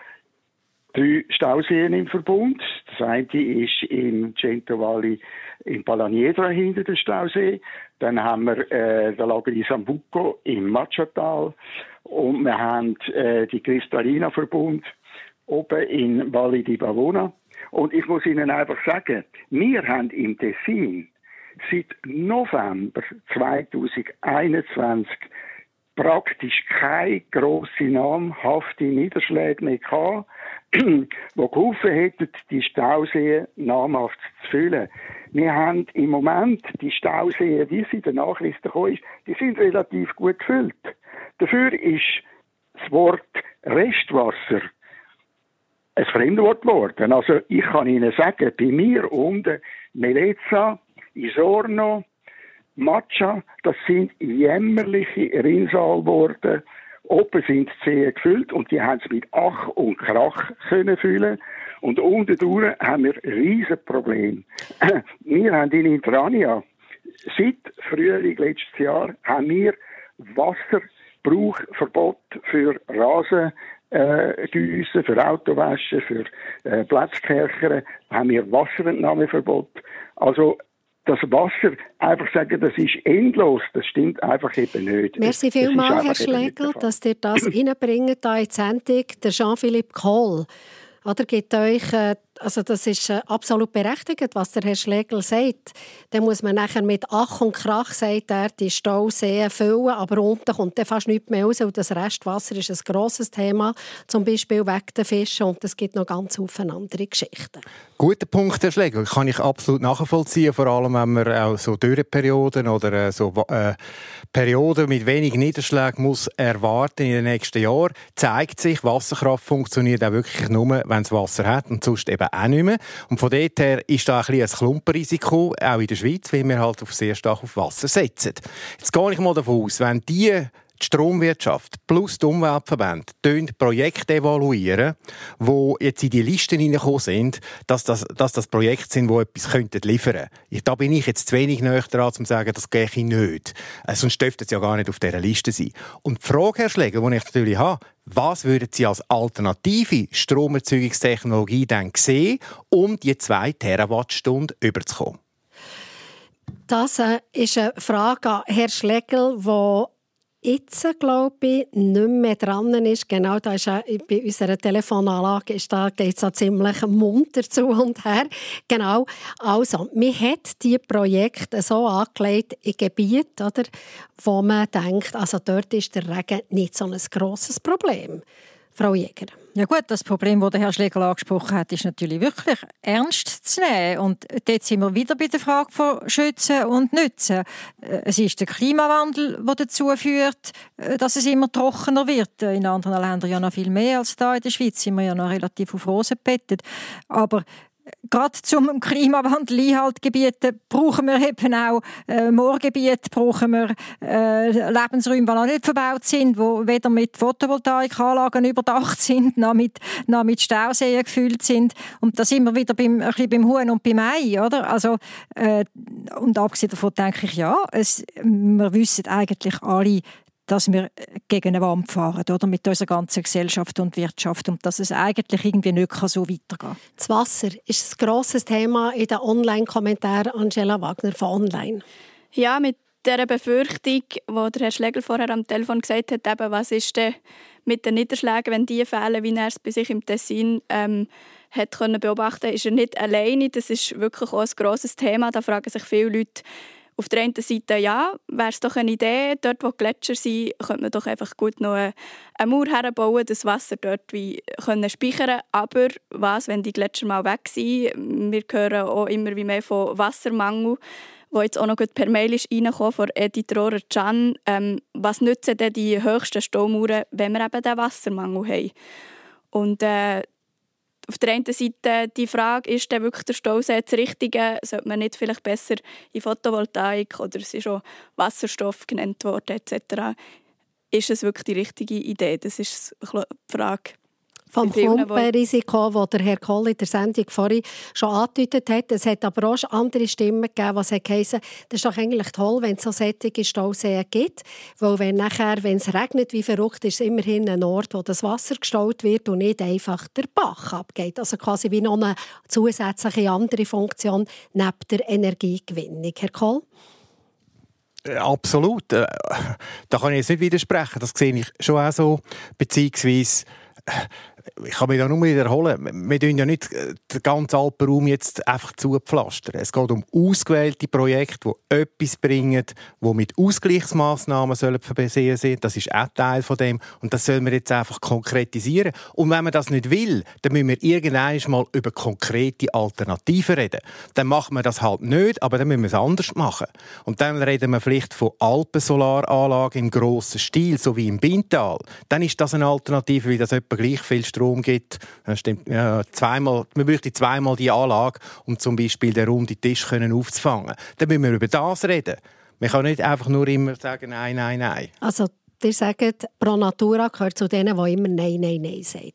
Speaker 11: drei Stauseen im Verbund. Das eine ist im Cento Valley in Palaniedra hinter dem Stausee. Dann haben wir äh, den Lago di Sambuco im Machatal. Und wir haben äh, die Cristallina Verbund oben in Valle di Bavona. Und ich muss Ihnen einfach sagen, wir haben im Tessin seit November 2021 praktisch keine grosse namhafte Niederschläge mehr gehabt, die geholfen hätten, die Stauseen namhaft zu füllen. Wir haben im Moment die Stauseen, wie sie in den Nachrichten gekommen ist, die sind relativ gut gefüllt. Dafür ist das Wort Restwasser ein Fremdwort geworden. Also ich kann Ihnen sagen, bei mir unten Melezza, Isorno, Matcha, das sind jämmerliche Rinnsal geworden. Oben sind die Zehen gefüllt und die haben es mit Ach und Krach können füllen. Und unten durch haben wir riesen Probleme. Wir haben in Intrania seit Frühling letztes Jahr haben wir Wasserbrauchverbot für Rasen äh, für Autowäsche, für äh, Platzkercher haben wir Wasserentnahmeverbot. Also das Wasser einfach sagen, das ist endlos, das stimmt einfach eben nicht.
Speaker 2: Merci vielmals, Herr Schlegel, dass ihr das hier in die Sendung. Der Jean-Philippe Kohl oder, gibt euch äh, also das ist äh, absolut berechtigt, was der Herr Schlegel sagt. Dann muss man nachher mit Ach und Krach, sagt er, die Stauseen füllen, aber unten kommt dann fast nichts mehr raus und das Restwasser ist ein grosses Thema, zum Beispiel wegen der Fische und es gibt noch ganz viele andere Geschichten.
Speaker 4: Guter Punkt, Herr Schlegel, kann ich absolut nachvollziehen, vor allem wenn man auch so Dürreperioden oder äh, so äh, Perioden mit wenig Niederschlägen muss erwarten in den nächsten Jahren, zeigt sich, Wasserkraft funktioniert auch wirklich nur, wenn es Wasser hat und sonst eben auch nicht mehr. Und von dort her ist da ein, ein Klumpenrisiko, auch in der Schweiz, weil wir halt auf sehr stark auf Wasser setzen. Jetzt gehe ich mal davon aus, wenn die die Stromwirtschaft plus die Umweltverbände Projekte evaluieren, die jetzt in die Listen hineingekommen sind, dass das, dass das Projekte sind, die etwas könnten liefern könnten. Da bin ich jetzt zu wenig näher dran, um zu sagen, das gehe ich nicht. Äh, sonst dürfte es ja gar nicht auf dieser Liste sein. Und die Frage, Herr Schläger, die ich natürlich habe, was würden Sie als alternative Stromerzeugungstechnologie denn sehen, um die 2 Terawattstunden überzukommen?
Speaker 2: Das äh, ist eine Frage an Herrn Schlegel, die jetzt, glaube ich, nicht mehr dran ist. Genau, da ist bei unserer Telefonanlage ist da geht es ziemlich munter zu und her. Genau. Also, man hat die Projekte so angelegt in Gebieten, oder, wo man denkt, also dort ist der Regen nicht so ein grosses Problem. Frau Jäger.
Speaker 5: Ja gut, das Problem, das der Herr Schlegel angesprochen hat, ist natürlich wirklich ernst zu nehmen. Und dort sind wir wieder bei der Frage von Schützen und Nützen. Äh, es ist der Klimawandel, der dazu führt, äh, dass es immer trockener wird. In anderen Ländern ja noch viel mehr als da in der Schweiz sind wir ja noch relativ auf Rosen bettet. Aber Gerade zum Klimawandel Einhaltgebieten brauchen wir eben auch äh, Moorgebiete, brauchen wir äh, Lebensräume, die noch nicht verbaut sind, die weder mit Photovoltaikanlagen überdacht sind, noch mit, noch mit Stauseen gefüllt sind. Und da sind wir wieder beim, ein bisschen beim Huhn und beim Ei, oder? Also, äh, und abgesehen davon denke ich, ja, es, wir wissen eigentlich alle, dass wir gegen eine Wand fahren oder mit unserer ganzen Gesellschaft und Wirtschaft und dass es eigentlich irgendwie nicht so weitergehen kann.
Speaker 2: Das Wasser ist ein grosses Thema in den Online-Kommentaren Angela Wagner von Online.
Speaker 3: Ja, mit der Befürchtung, die der Herr Schlegel vorher am Telefon gesagt hat, eben, was ist denn mit den Niederschlägen, wenn die fehlen, wie er es bei sich im Tessin ähm, hat können beobachten, ist er nicht alleine. Das ist wirklich auch ein grosses Thema. Da fragen sich viele Leute, auf der einen Seite ja, wäre es doch eine Idee, dort wo Gletscher sind, könnte man doch einfach gut noch eine, Mauer herbauen, das Wasser dort wie können speichern Aber was, wenn die Gletscher mal weg sind? Wir hören auch immer wie mehr von Wassermangel wo jetzt auch noch per Mail ist von Edith Rohrer-Can. Ähm, was nützen denn die höchsten Staumauern, wenn wir eben den Wassermangel haben? Und äh, auf der einen Seite die Frage, ist denn wirklich der Stausee das Richtige? Sollte man nicht vielleicht besser in Photovoltaik oder es ist auch Wasserstoff genannt worden etc. Ist es wirklich die richtige Idee? Das ist die Frage
Speaker 2: vom Klumpenrisiko, das der Herr Koll in der Sendung vorhin schon angedeutet hat. Es hat aber auch andere Stimmen gegeben, die gesagt das ist doch eigentlich toll, wenn es so sättige Stauseen gibt. Weil wenn nachher, wenn es regnet wie verrückt, ist es immerhin ein Ort, wo das Wasser gestaut wird und nicht einfach der Bach abgeht. Also quasi wie noch eine zusätzliche andere Funktion neben der Energiegewinnung. Herr Koll?
Speaker 4: Äh, absolut. Äh, da kann ich jetzt nicht widersprechen. Das sehe ich schon auch so. Beziehungsweise ich kann mich da nur wiederholen. Wir tun ja nicht äh, den ganzen Alpenraum jetzt einfach zupflastern. Es geht um ausgewählte Projekte, die etwas bringen, die mit Ausgleichsmaßnahmen versehen sind. Das ist auch Teil von dem. Und das sollen wir jetzt einfach konkretisieren. Und wenn man das nicht will, dann müssen wir irgendwann mal über konkrete Alternativen reden. Dann machen wir das halt nicht, aber dann müssen wir es anders machen. Und dann reden wir vielleicht von Alpensolaranlagen im grossen Stil, so wie im Bintal. Dann ist das eine Alternative, weil das etwa gleich viel Strom gibt. Das stimmt, ja, zweimal, man bräuchte zweimal die Anlage, um zum Beispiel den runden Tisch können aufzufangen. Dann müssen wir über das reden. Man kann nicht einfach nur immer sagen, nein, nein, nein.
Speaker 2: Also, ihr sagt, Pro Natura gehört zu denen, die immer Nein, Nein, Nein sagen.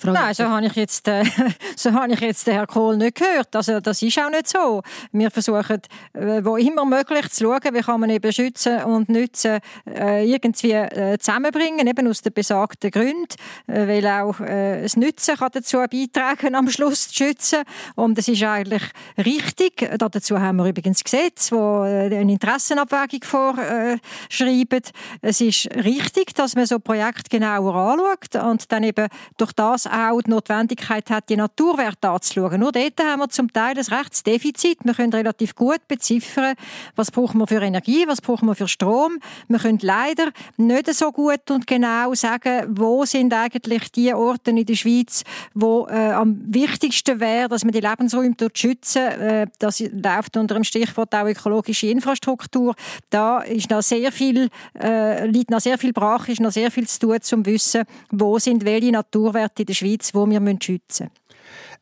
Speaker 5: Frau Nein, so habe ich jetzt, äh, so habe ich jetzt den Herrn Kohl nicht gehört. Also das ist auch nicht so. Wir versuchen, äh, wo immer möglich zu schauen, wie kann man eben schützen und nützen äh, irgendwie äh, zusammenbringen, eben aus den besagten Gründen, äh, weil auch äh, das Nützen kann dazu beitragen, am Schluss zu schützen. Und das ist eigentlich richtig. Dazu haben wir übrigens Gesetze, wo eine Interessenabwägung vorschreiben. Es ist richtig, dass man so Projekte genauer anschaut und dann eben durch das auch die Notwendigkeit hat, die Naturwerte anzuschauen. Nur dort haben wir zum Teil ein Rechtsdefizit. Wir können relativ gut beziffern, was brauchen wir für Energie, was brauchen wir für Strom. Wir können leider nicht so gut und genau sagen, wo sind eigentlich die Orte in der Schweiz, wo äh, am wichtigsten wäre, dass man die Lebensräume dort schützen. Äh, das läuft unter dem Stichwort auch ökologische Infrastruktur. Da ist noch sehr viel, äh, liegt noch sehr viel brach, ist noch sehr viel zu tun, um zu wissen, wo sind welche Naturwerte in der Schweiz, die wir schützen müssen.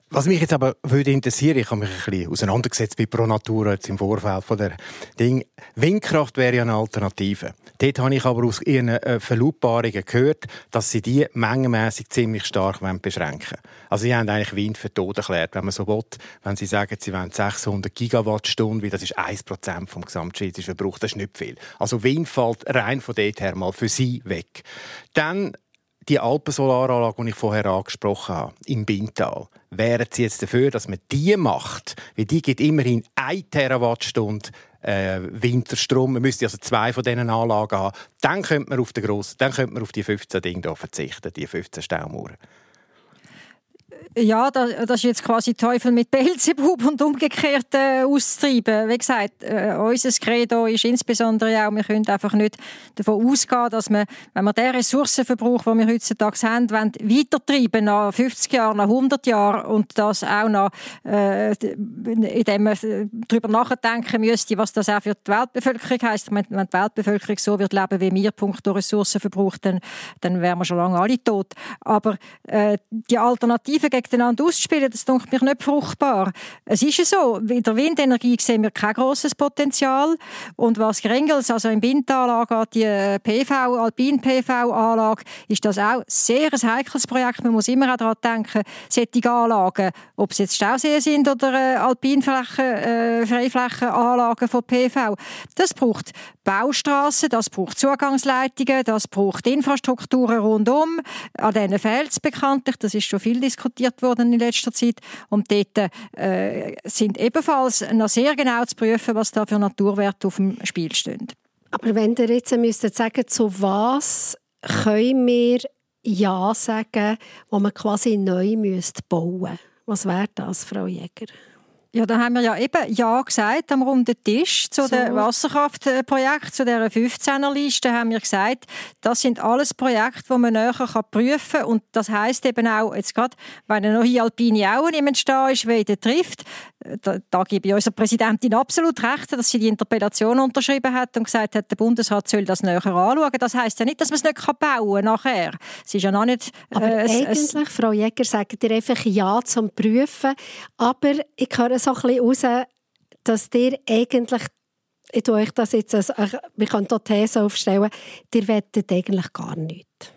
Speaker 4: Was mich jetzt aber würde interessieren, ich habe mich ein bisschen auseinandergesetzt bei Pro Natura jetzt im Vorfeld von der Ding. Windkraft wäre ja eine Alternative. Dort habe ich aber aus ihren äh, Verlautbarungen gehört, dass sie die mengenmäßig ziemlich stark beschränken wollen. Also sie haben eigentlich Wind für tot erklärt, wenn man so will. Wenn sie sagen, sie wollen 600 Gigawattstunden, weil das ist 1% vom gesamtschweizerischen Verbrauch, das ist nicht viel. Also Wind fällt rein von dort her mal für sie weg. Dann die Alpensolaranlage, die ich vorher angesprochen habe, im Bintal, wären Sie jetzt dafür, dass man die macht? Weil die gibt immerhin 1 Terawattstunde äh, Winterstrom. Man müsste also zwei von diesen Anlagen haben. Dann könnte man auf, den grossen, dann könnte man auf die 15 Dinge verzichten, die 15 Staumauern.
Speaker 5: Ja, das, ist jetzt quasi Teufel mit Beelzebub und umgekehrt äh, auszutreiben. Wie gesagt, äh, unser Credo ist insbesondere auch, wir können einfach nicht davon ausgehen, dass wir, wenn wir den Ressourcenverbrauch, den wir heutzutage haben, wollen, weitertreiben nach 50 Jahren, nach 100 Jahren und das auch noch, äh, indem man darüber nachdenken müsste, was das auch für die Weltbevölkerung heisst. Wenn, wenn die Weltbevölkerung so wird leben wie wir, punkto Ressourcenverbrauch, dann, dann wären wir schon lange alle tot. Aber äh, die Alternative gegen gegeneinander auszuspielen, das denke mich nicht fruchtbar. Es ist ja so, in der Windenergie sehen wir kein grosses Potenzial. Und was Grengels, also im Bintal angeht, die äh, PV, Alpin-PV-Anlage, ist das auch sehr ein heikles Projekt. Man muss immer auch daran denken, solche Anlagen, ob es jetzt Stauseen sind oder äh, Alpinflächen, äh, Freiflächenanlagen von PV, das braucht Baustraßen, das braucht Zugangsleitungen, das braucht Infrastrukturen rundum. An denen fehlt es bekanntlich, das ist schon viel diskutiert worden in letzter Zeit. Und dort äh, sind ebenfalls noch sehr genau zu prüfen, was da für Naturwerte auf dem Spiel stehen.
Speaker 2: Aber wenn ihr jetzt müsstet sagen, zu was können wir Ja sagen, wo man quasi neu bauen müsste, was wäre das, Frau Jäger?
Speaker 5: Ja, da haben wir ja eben Ja gesagt am runden Tisch zu so. dem Wasserkraftprojekt, zu dieser 15er-Liste haben wir gesagt, das sind alles Projekte, die man näher prüfen kann. Und das heisst eben auch, jetzt gerade, wenn eine neue alpine Aue nicht da ist, wie der trifft, da, da gebe ich unserer Präsidentin absolut recht, dass sie die Interpellation unterschrieben hat und gesagt hat, der Bundesrat soll das näher anschauen. Das heisst ja nicht, dass man es nicht bauen kann nachher. Es ist ja noch nicht...
Speaker 2: Äh, aber eigentlich, Frau Jäger, sagt ihr einfach Ja zum Prüfen, aber ich höre so ein bisschen raus, dass ihr eigentlich ich tue euch das jetzt, also, wir können hier These aufstellen, ihr wettet eigentlich gar nichts.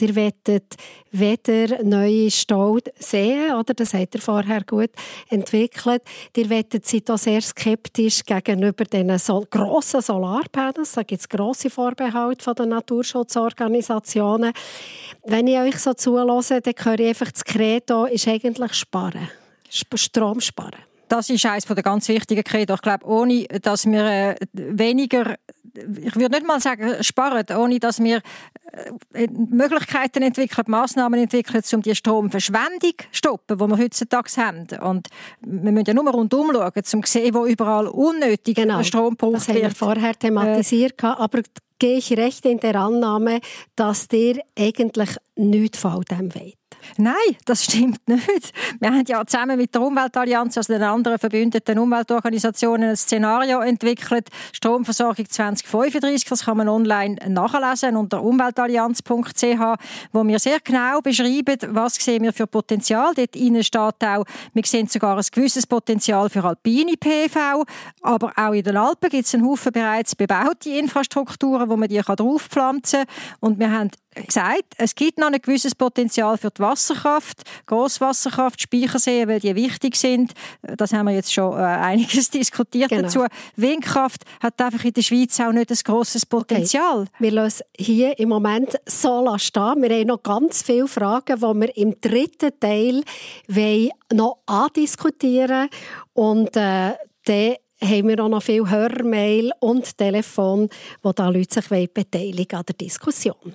Speaker 2: Ihr wettet weder neue Stau sehen, oder? Das hat er vorher gut entwickelt. Ihr wettet seid sehr skeptisch gegenüber diesen so grossen Solarpanels. Da gibt es grosse Vorbehalte von den Naturschutzorganisationen. Wenn ich euch so zulasse, dann höre ich einfach, das Credo ist eigentlich sparen. Strom sparen.
Speaker 5: Das ist eines der ganz wichtigen Credo. Ich glaube, ohne dass wir äh, weniger, ich würde nicht mal sagen sparen, ohne dass wir äh, Möglichkeiten entwickeln, Massnahmen entwickeln, um die Stromverschwendung zu stoppen, die wir heutzutage haben. Und wir müssen ja nur rundum schauen, um zu sehen, wo überall unnötig genau. Strom gebraucht
Speaker 2: das wird. Das haben wir vorher thematisiert, äh, aber gehe ich recht in der Annahme, dass dir eigentlich nichts von dem weht.
Speaker 5: Nein, das stimmt nicht. Wir haben ja zusammen mit der Umweltallianz, also den anderen verbündeten Umweltorganisationen, ein Szenario entwickelt, Stromversorgung 2035, das kann man online nachlesen unter umweltallianz.ch, wo wir sehr genau beschreiben, was sehen wir für Potenzial. Dort innen steht auch, wir sehen sogar ein gewisses Potenzial für alpine PV, aber auch in den Alpen gibt es einen Haufen bereits bebaute Infrastrukturen, wo man die draufpflanzen kann. Und wir haben gesagt, es gibt noch ein gewisses Potenzial für die Wasserkraft, Grosswasserkraft, Speicherseen, weil die wichtig sind. Das haben wir jetzt schon äh, einiges diskutiert genau. dazu. Windkraft hat einfach in der Schweiz auch nicht ein grosses Potenzial. Okay.
Speaker 2: Wir lassen hier im Moment so stehen. Wir haben noch ganz viele Fragen, die wir im dritten Teil noch andiskutieren. Und äh, dann haben wir auch noch viel Hörmail und Telefon, wo da Leute sich beteiligen an der Diskussion.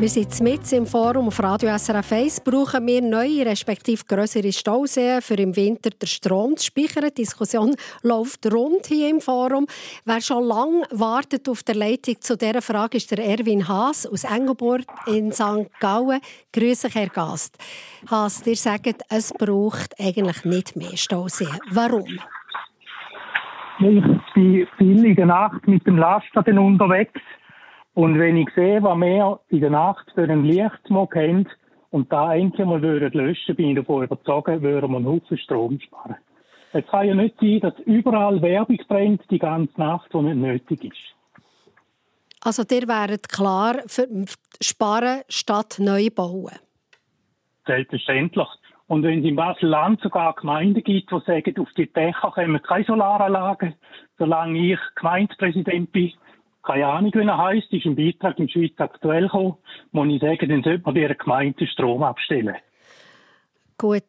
Speaker 2: Wir sind mit im Forum auf Radio SRF 1. Brauchen wir neue, respektive größere Stauseen, für im Winter den Strom zu speichern? Die Diskussion läuft rund hier im Forum. Wer schon lange wartet auf der Leitung zu dieser Frage, ist der Erwin Haas aus Engelburg in St. Gallen. Grüße, Herr Gast. Haas, ihr sagt, es braucht eigentlich nicht mehr Stauseen. Warum?
Speaker 12: Ich bin viel in der Nacht mit dem Laster unterwegs und wenn ich sehe, was wir in der Nacht für einen Lichtsmog haben und da endlich mal löschen würden, bin ich davon überzeugt, würden wir einen Haufen Strom sparen. Es kann ja nicht sein, dass überall Werbung brennt die ganze Nacht, die nicht nötig ist.
Speaker 2: Also dir wäret klar für Sparen statt neu bauen?
Speaker 12: Selbstverständlich. Und wenn es in Basel-Land sogar Gemeinden gibt, die sagen, auf die Dächer kommen keine Solaranlagen, solange ich Gemeindepräsident bin, keine Ahnung, wie er heisst, ist ein Beitrag in Schweiz aktuell gekommen, muss ich sagen, dann sollte man dieser Gemeinde Strom abstellen.
Speaker 2: Gut.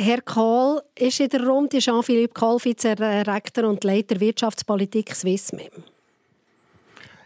Speaker 2: Herr Kohl ist in der Runde Jean-Philippe Kohl, Vizerektor und Leiter Wirtschaftspolitik Swissmem.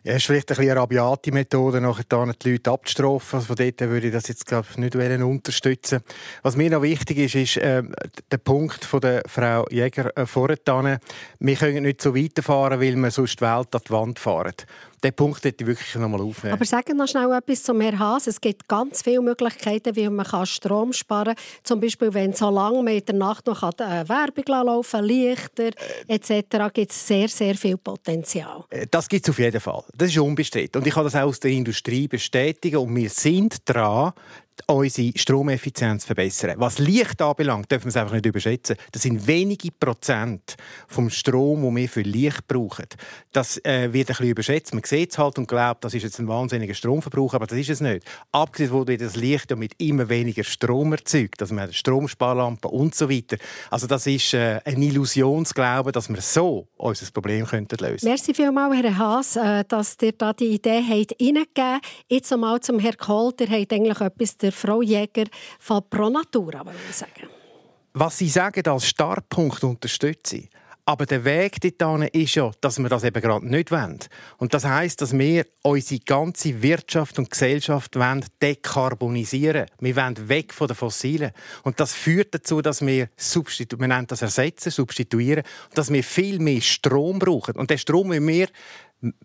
Speaker 4: Ja, ist vielleicht ein eine rabiate Methode, nachher die Leute abzustrafen. Also von dort würde ich das jetzt glaub, nicht unterstützen Was mir noch wichtig ist, ist äh, der Punkt von der Frau Jäger äh, vorhin. Wir können nicht so weiterfahren, weil wir sonst die Welt an die Wand fahren. Den Punkt hätte ich wirklich noch mal aufnehmen.
Speaker 2: Aber sagen noch schnell etwas zum Herrn Haas. Es gibt ganz viele Möglichkeiten, wie man Strom sparen kann. Zum Beispiel, wenn so lange man in der Nacht noch äh, Werbung laufen Lichter etc. gibt es sehr, sehr viel Potenzial.
Speaker 4: Äh, das gibt es auf jeden Fall. Das ist unbestritten. Und ich kann das auch aus der Industrie bestätigen. Und wir sind dran, unsere Stromeffizienz verbessern. Was Licht anbelangt, dürfen wir es einfach nicht überschätzen. Das sind wenige Prozent vom Strom, den wir für Licht brauchen. Das äh, wird ein bisschen überschätzt. Man sieht es halt und glaubt, das ist jetzt ein wahnsinniger Stromverbrauch, aber das ist es nicht. Abgesehen wurde das Licht ja mit immer weniger Strom erzeugt, also man hat Stromsparlampen und so weiter. Also das ist äh, ein Illusionsglaube, dass wir so unser Problem könnten lösen.
Speaker 2: Merci vielmals, Herr Haas, äh, dass ihr da die Idee habt reingegeben. Jetzt einmal zum Herrn Kohl, der hat eigentlich etwas der Frau Jäger von Pronatura, würde ich sagen.
Speaker 4: Was Sie sagen als Startpunkt unterstütze ich. Aber der Weg dorthin ist ja, dass wir das eben gerade nicht wollen. Und das heißt, dass wir unsere ganze Wirtschaft und Gesellschaft wollen dekarbonisieren. Wir wollen weg von den Fossilen. Und das führt dazu, dass wir substitu wir nennen das ersetzen, substituieren, dass wir viel mehr Strom brauchen. Und den Strom müssen wir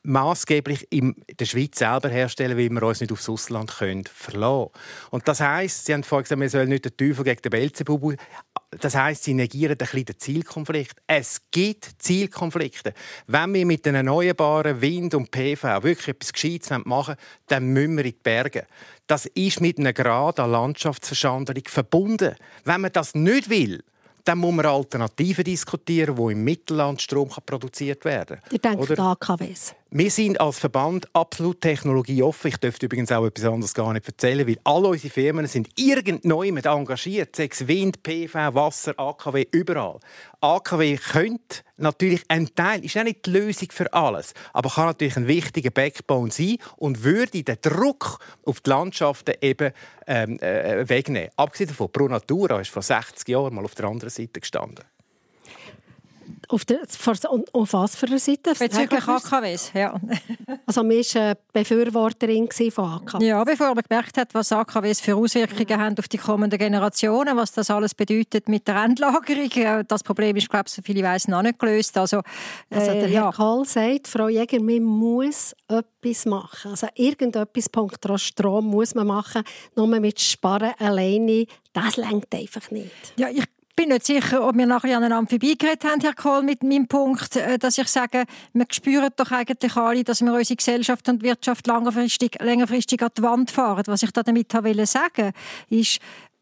Speaker 4: maßgeblich in der Schweiz selber herstellen, weil wir uns nicht aufs Ausland können verlassen Und das heißt, Sie haben vorhin gesagt, wir sollen nicht den Teufel gegen den Beelzebub. Das heißt, Sie negieren ein bisschen den Zielkonflikt. Es gibt Zielkonflikte. Wenn wir mit den erneuerbaren Wind und PV wirklich etwas Gescheites machen wollen, dann müssen wir in die Berge. Das ist mit einem Grad an Landschaftsverschanderung verbunden. Wenn man das nicht will, dann muss man Alternativen diskutieren, wo im Mittelland Strom produziert werden kann.
Speaker 2: Ihr denkt an AKWs?
Speaker 4: Wir sind als Verband absolut technologieoffen. Ich dürfte übrigens auch etwas anderes gar nicht erzählen, weil alle unsere Firmen sind irgendjemand engagiert. Sechs Wind, PV, Wasser, AKW, überall. AKW könnte natürlich ein Teil, ist auch nicht die Lösung für alles, aber kann natürlich ein wichtiger Backbone sein und würde den Druck auf die Landschaften eben ähm, äh, wegnehmen. Abgesehen davon, Pro Natura ist vor 60 Jahren mal auf der anderen Seite gestanden.
Speaker 2: Auf, der, auf was für einer Seite?
Speaker 5: Bezüglich AKWs, ja.
Speaker 2: also man war eine Befürworterin von AKWs?
Speaker 5: Ja, bevor man gemerkt hat, was AKWs für Auswirkungen haben auf die kommenden Generationen, was das alles bedeutet mit der Endlagerung. Das Problem ist, glaube ich, so viele weiss, noch nicht gelöst. Also,
Speaker 2: äh, also der ja. Herr Kohl sagt, Frau Jäger, man muss etwas machen. Also irgendetwas Punkt Strom muss man machen. Nur mit Sparen alleine, das lenkt einfach nicht.
Speaker 5: Ja, ich bin nicht sicher, ob wir nachher aneinander vorbeigeredet haben, Herr Kohl, mit meinem Punkt, äh, dass ich sage, wir spüren doch eigentlich alle, dass wir unsere Gesellschaft und Wirtschaft längerfristig, längerfristig an die Wand fahren. Was ich damit wollte sagen, ist,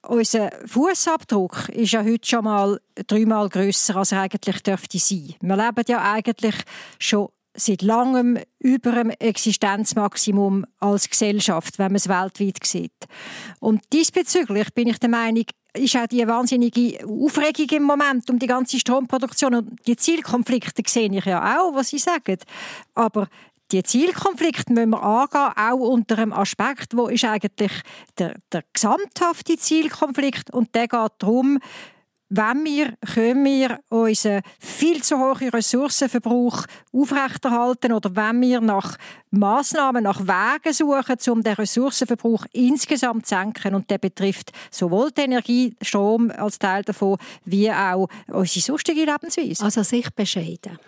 Speaker 5: unser Fußabdruck ist ja heute schon mal dreimal größer, als er eigentlich dürfte sein. Wir leben ja eigentlich schon seit langem über dem Existenzmaximum als Gesellschaft, wenn man es weltweit sieht. Und diesbezüglich bin ich der Meinung, ist auch die wahnsinnige Aufregung im Moment um die ganze Stromproduktion und die Zielkonflikte sehe ich ja auch, was Sie sagen. Aber die Zielkonflikte müssen wir angehen, auch unter einem Aspekt, wo ist eigentlich der, der gesamthafte Zielkonflikt und der geht darum, wenn wir, können wir unseren viel zu hohen Ressourcenverbrauch aufrechterhalten oder wenn wir nach Massnahmen, nach Wegen suchen, um den Ressourcenverbrauch insgesamt zu senken und der betrifft sowohl die Energie, Strom als Teil davon, wie auch unsere sonstige Lebensweise.
Speaker 2: Also sich bescheiden.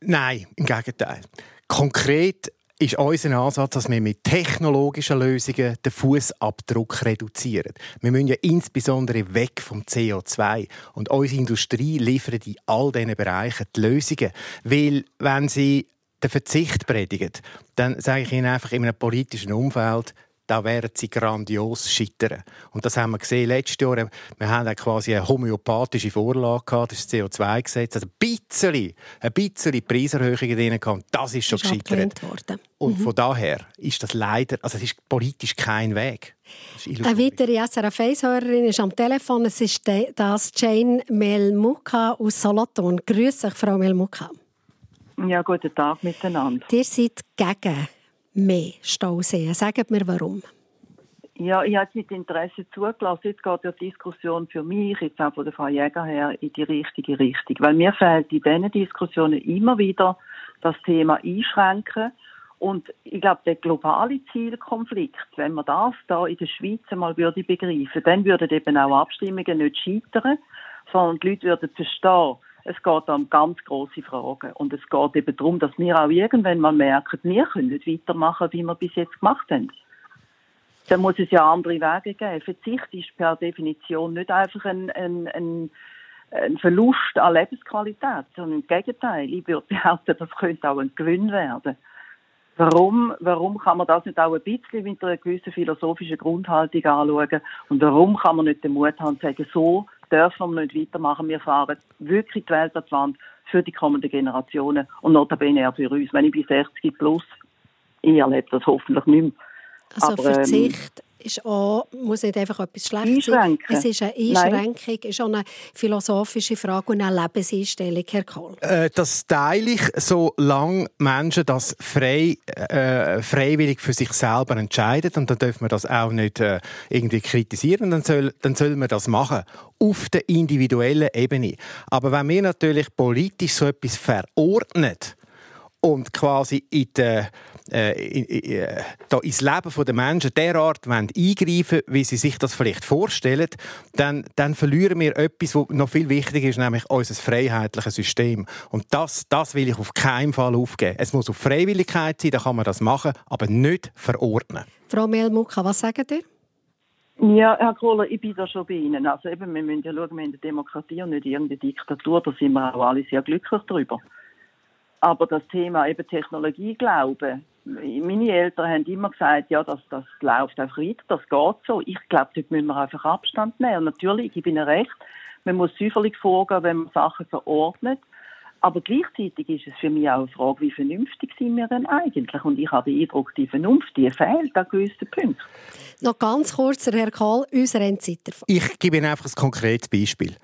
Speaker 4: Nein, im Gegenteil. Konkret ist unser Ansatz, dass wir mit technologischen Lösungen den Fußabdruck reduzieren. Wir müssen ja insbesondere weg vom CO2 und unsere Industrie liefert in all diesen Bereichen die Lösungen, weil wenn sie den Verzicht predigen, dann sage ich Ihnen einfach in einem politischen Umfeld, da werden sie grandios scheitern. Und das haben wir gesehen letztes Jahr. Wir haben quasi eine homöopathische Vorlage gehabt, das CO2-Gesetz. Also ein bisschen, ein bisschen Preiserhöhungen drin gehabt. Das ist schon ist gescheitert. Worden. Und mhm. von daher ist das leider, also es ist politisch kein Weg.
Speaker 2: Eine weitere SRF-Hörerin ist am Telefon. Es ist das Jane Melmuka aus Solothurn. Grüße euch, Frau Melmuka.
Speaker 13: Ja, guten Tag miteinander.
Speaker 2: Ihr seid gegen mehr Stauseen. Sagt mir warum.
Speaker 13: Ja, ich habe mit Interesse zugelassen. Jetzt geht die Diskussion für mich, jetzt auch von der Frau Jäger her, in die richtige Richtung. Weil mir fehlt in diesen Diskussionen immer wieder das Thema Einschränken. Und ich glaube, der globale Zielkonflikt, wenn man das da in der Schweiz einmal würde begreifen, dann würden eben auch Abstimmungen nicht scheitern, sondern die Leute würden verstehen, es geht um ganz große Fragen. Und es geht eben darum, dass wir auch irgendwann mal merken, wir können nicht weitermachen, wie wir bis jetzt gemacht haben. Dann muss es ja andere Wege geben. Verzicht ist per Definition nicht einfach ein, ein, ein, ein Verlust an Lebensqualität, sondern im Gegenteil. Ich würde behaupten, das könnte auch ein Gewinn werden. Warum, warum kann man das nicht auch ein bisschen mit einer gewissen philosophischen Grundhaltung anschauen? Und warum kann man nicht den Mut haben, zu sagen, so dürfen wir nicht weitermachen. Wir fahren wirklich die Welt an die Wand für die kommenden Generationen und notabene auch für uns. Wenn ich bin 60 plus, ich erlebe das hoffentlich nicht mehr.
Speaker 2: Also Aber, ähm, Verzicht ist auch, muss nicht einfach etwas Schlechtes sein. Es ist eine Einschränkung, Nein. ist auch eine philosophische Frage und eine Lebenseinstellung, Herr Kohl.
Speaker 4: Äh, das teile ich, solange Menschen das frei, äh, freiwillig für sich selber entscheiden. Und dann dürfen wir das auch nicht äh, irgendwie kritisieren. Dann soll, dann soll man das machen. Auf der individuellen Ebene. Aber wenn wir natürlich politisch so etwas verordnen und quasi in der äh, äh, da ins Leben der Menschen derart eingreifen wie sie sich das vielleicht vorstellen, dann, dann verlieren wir etwas, was noch viel wichtiger ist, nämlich unser freiheitliches System. Und das, das will ich auf keinen Fall aufgeben. Es muss auf Freiwilligkeit sein, da kann man das machen, aber nicht verordnen.
Speaker 2: Frau Melmuka, was sagen ihr?
Speaker 13: Ja, Herr Kohler, ich bin da schon bei Ihnen. Also eben, wir müssen ja schauen, wir haben eine Demokratie und nicht irgendeine Diktatur, da sind wir auch alle sehr glücklich drüber. Aber das Thema eben Technologieglauben, meine Eltern haben immer gesagt, ja, das, das läuft einfach weiter, das geht so. Ich glaube, dort müssen wir einfach Abstand nehmen. Und natürlich, ich bin ja recht, man muss säuferlich vorgehen, wenn man Sachen verordnet. Aber gleichzeitig ist es für mich auch eine Frage, wie vernünftig sind wir denn eigentlich? Und ich habe den Eindruck, die Vernunft, die fehlt an gewissen Punkten.
Speaker 2: Noch ganz kurz, Herr Kohl, unser Endzeit
Speaker 4: Ich gebe Ihnen einfach ein konkretes Beispiel.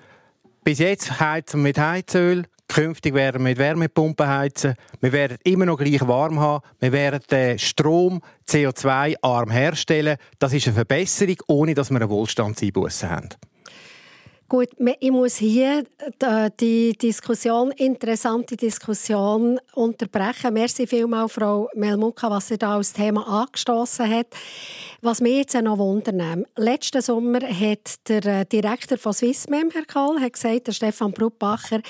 Speaker 4: Bis jetzt heizen wir mit Heizöl, Künftig werden wir mit Wärmepumpen heizen. Wir werden immer noch gleich warm haben. Wir werden den Strom CO2-arm herstellen. Das ist eine Verbesserung, ohne dass wir eine Wohlstandseinbuße haben.
Speaker 2: Gut, ich muss hier äh, die Diskussion, interessante Diskussion unterbrechen. Merci vielmals, Frau Melmuka, was Sie da als Thema angestoßen hat. Was mich jetzt noch wundern letzten Sommer hat der äh, Direktor von Swissmem, Herr Kohl, gesagt, der Stefan Brutbacher,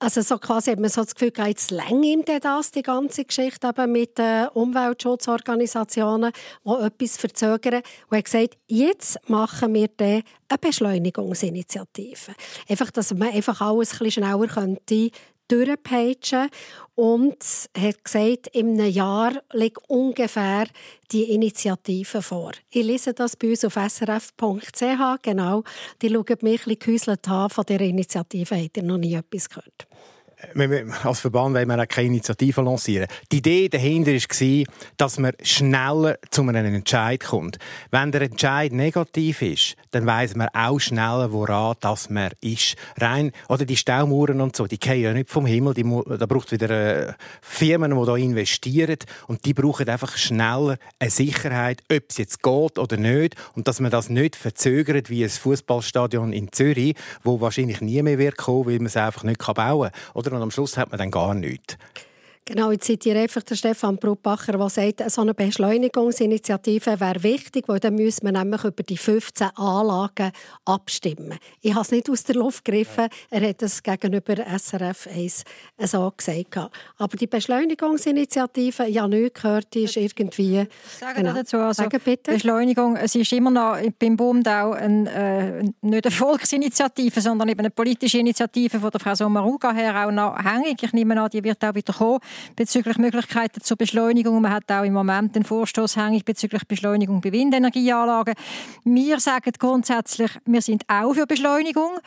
Speaker 2: also so quasi hat man so das Gefühl, jetzt länger ihm das, die ganze Geschichte eben mit den Umweltschutzorganisationen, die etwas verzögern. Und er hat gesagt, jetzt machen wir dann eine Beschleunigungsinitiative. Einfach, dass man einfach alles ein bisschen schneller könnte durchpeitschen und hat gesagt, in einem Jahr liegt ungefähr die Initiative vor. Ich lese das bei uns auf srf.ch, genau. Die schauen mich ein bisschen gehäuselt an. Von dieser Initiative habt ihr noch nie etwas gehört.
Speaker 4: Als Verband wollen wir auch keine Initiative lancieren. Die Idee dahinter war, dass man schneller zu einem Entscheid kommt. Wenn der Entscheid negativ ist, dann weiss man auch schneller, woran das man ist. Rein, oder die Staumauern und so, die gehen ja nicht vom Himmel. Die, da braucht wieder äh, Firmen, die da investieren. Und die brauchen einfach schneller eine Sicherheit, ob es jetzt geht oder nicht. Und dass man das nicht verzögert wie ein Fußballstadion in Zürich, wo wahrscheinlich nie mehr wird kommen, weil man es einfach nicht bauen kann. Oder? Und am Schluss hat man dann gar nichts.
Speaker 2: Genau, jetzt zitiere einfach der Stefan Brutbacher, der sagt, so eine Beschleunigungsinitiative wäre wichtig, weil dann müsste man nämlich über die 15 Anlagen abstimmen. Ich habe es nicht aus der Luft gegriffen, er hat es gegenüber SRF 1 so gesagt. Aber die Beschleunigungsinitiative, ja nicht gehört, die ist irgendwie...
Speaker 5: Sagen genau. dazu, also Sagen bitte. Beschleunigung, es ist immer noch beim Bund auch ein, äh, nicht eine Volksinitiative, sondern eben eine politische Initiative von der Frau Sommaruga her auch noch hängig. Ich nehme an, die wird auch wieder kommen bezüglich Möglichkeiten zur Beschleunigung. Man hat auch im Moment den Vorstoß hängig bezüglich Beschleunigung bei Windenergieanlagen. Wir sagen grundsätzlich, wir sind auch für Beschleunigung.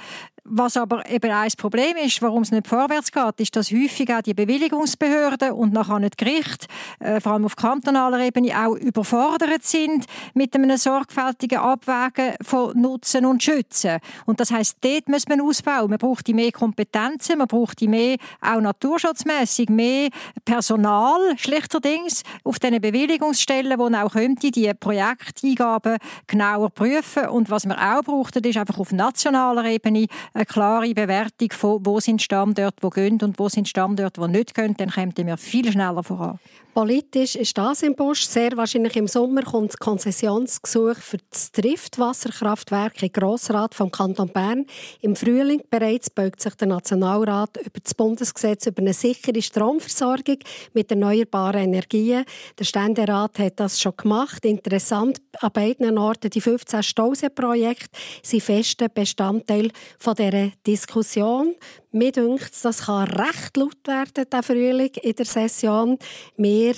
Speaker 5: Was aber eben ein Problem ist, warum es nicht vorwärts geht, ist, dass häufig auch die Bewilligungsbehörden und nachher nicht Gericht, äh, vor allem auf kantonaler Ebene, auch überfordert sind mit einem sorgfältigen Abwägen von Nutzen und Schützen. Und das heißt, dort muss man ausbauen. Man braucht die mehr Kompetenzen, man braucht die mehr, auch naturschutzmäßig, mehr Personal, schlechterdings, auf diesen Bewilligungsstellen, wo auch könnte die Projekteingaben genauer prüfen. Und was man auch braucht, ist einfach auf nationaler Ebene eine klare Bewertung von, wo sind Standorte, die gehen und wo sind Standorte, die nicht gehen, dann kommen wir viel schneller voran.
Speaker 2: Politisch ist das im Busch. Sehr wahrscheinlich im Sommer kommt das Konzessionsgesuch für das Trift-Wasserkraftwerk im Grossrat vom Kanton Bern. Im Frühling bereits beugt sich der Nationalrat über das Bundesgesetz über eine sichere Stromversorgung mit erneuerbaren Energien. Der Ständerat hat das schon gemacht. Interessant an beiden Orten die 15 Stausee-Projekte sind fester Bestandteil dieser Diskussion. Mir denkt, das kann recht laut werden, der Frühling in der Session. Wir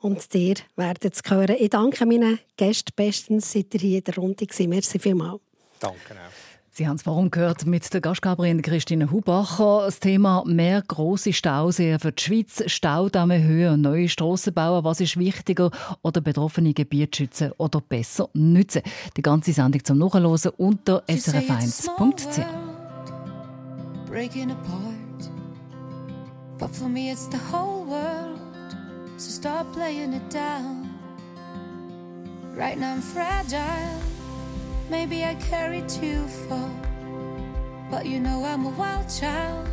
Speaker 2: und dir werden es hören. Ich danke meinen Gästen bestens, seid ihr hier in der Runde gewesen. Merci vielmals.
Speaker 4: Danke auch.
Speaker 14: Sie haben es vorhin gehört mit der Gastgeberin Christine Hubacher. Das Thema mehr große Stauseen für die Schweiz, Staudamme höher, neue Strassen bauen. Was ist wichtiger? Oder betroffene Gebiete schützen oder besser nützen? Die ganze Sendung zum Nachhören unter srf1.ch. breaking apart. But for me, it's the whole world. So stop playing it down. Right now, I'm fragile. Maybe I carry too far. But you know, I'm a wild child.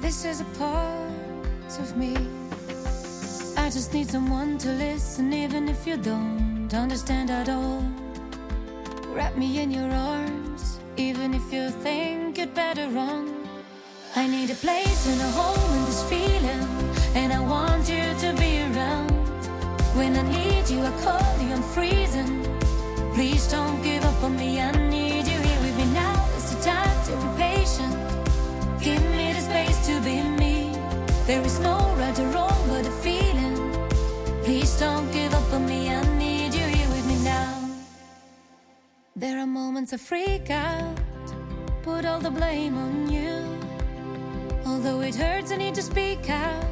Speaker 14: This is a part of me. I just need someone to listen, even if you don't understand at all. Wrap me in your arms, even if you think it better wrong. I need a place and a home in this feeling, and I want you to be around. When I need you, I call you, I'm freezing. Please don't give up on me, I need you here with me now. It's the time to be patient. Give me the space to be me. There is no right or wrong, but a feeling. Please don't give up on me, I There are moments I freak out, put all the blame on you. Although it hurts, I need to speak out.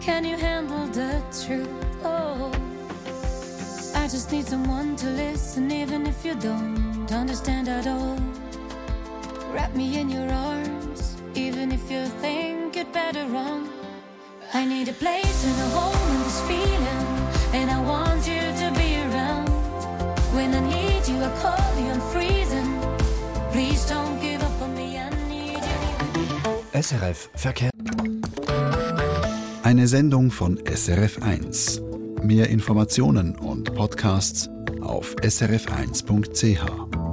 Speaker 14: Can you handle the truth? Oh. I just need someone to listen, even if you don't understand at all. Wrap me in your arms, even if you think it better wrong. I need a place and a home in this feeling, and I want you to be
Speaker 1: SRF Verkehr. Eine Sendung von SRF1. Mehr Informationen und Podcasts auf srf1.ch.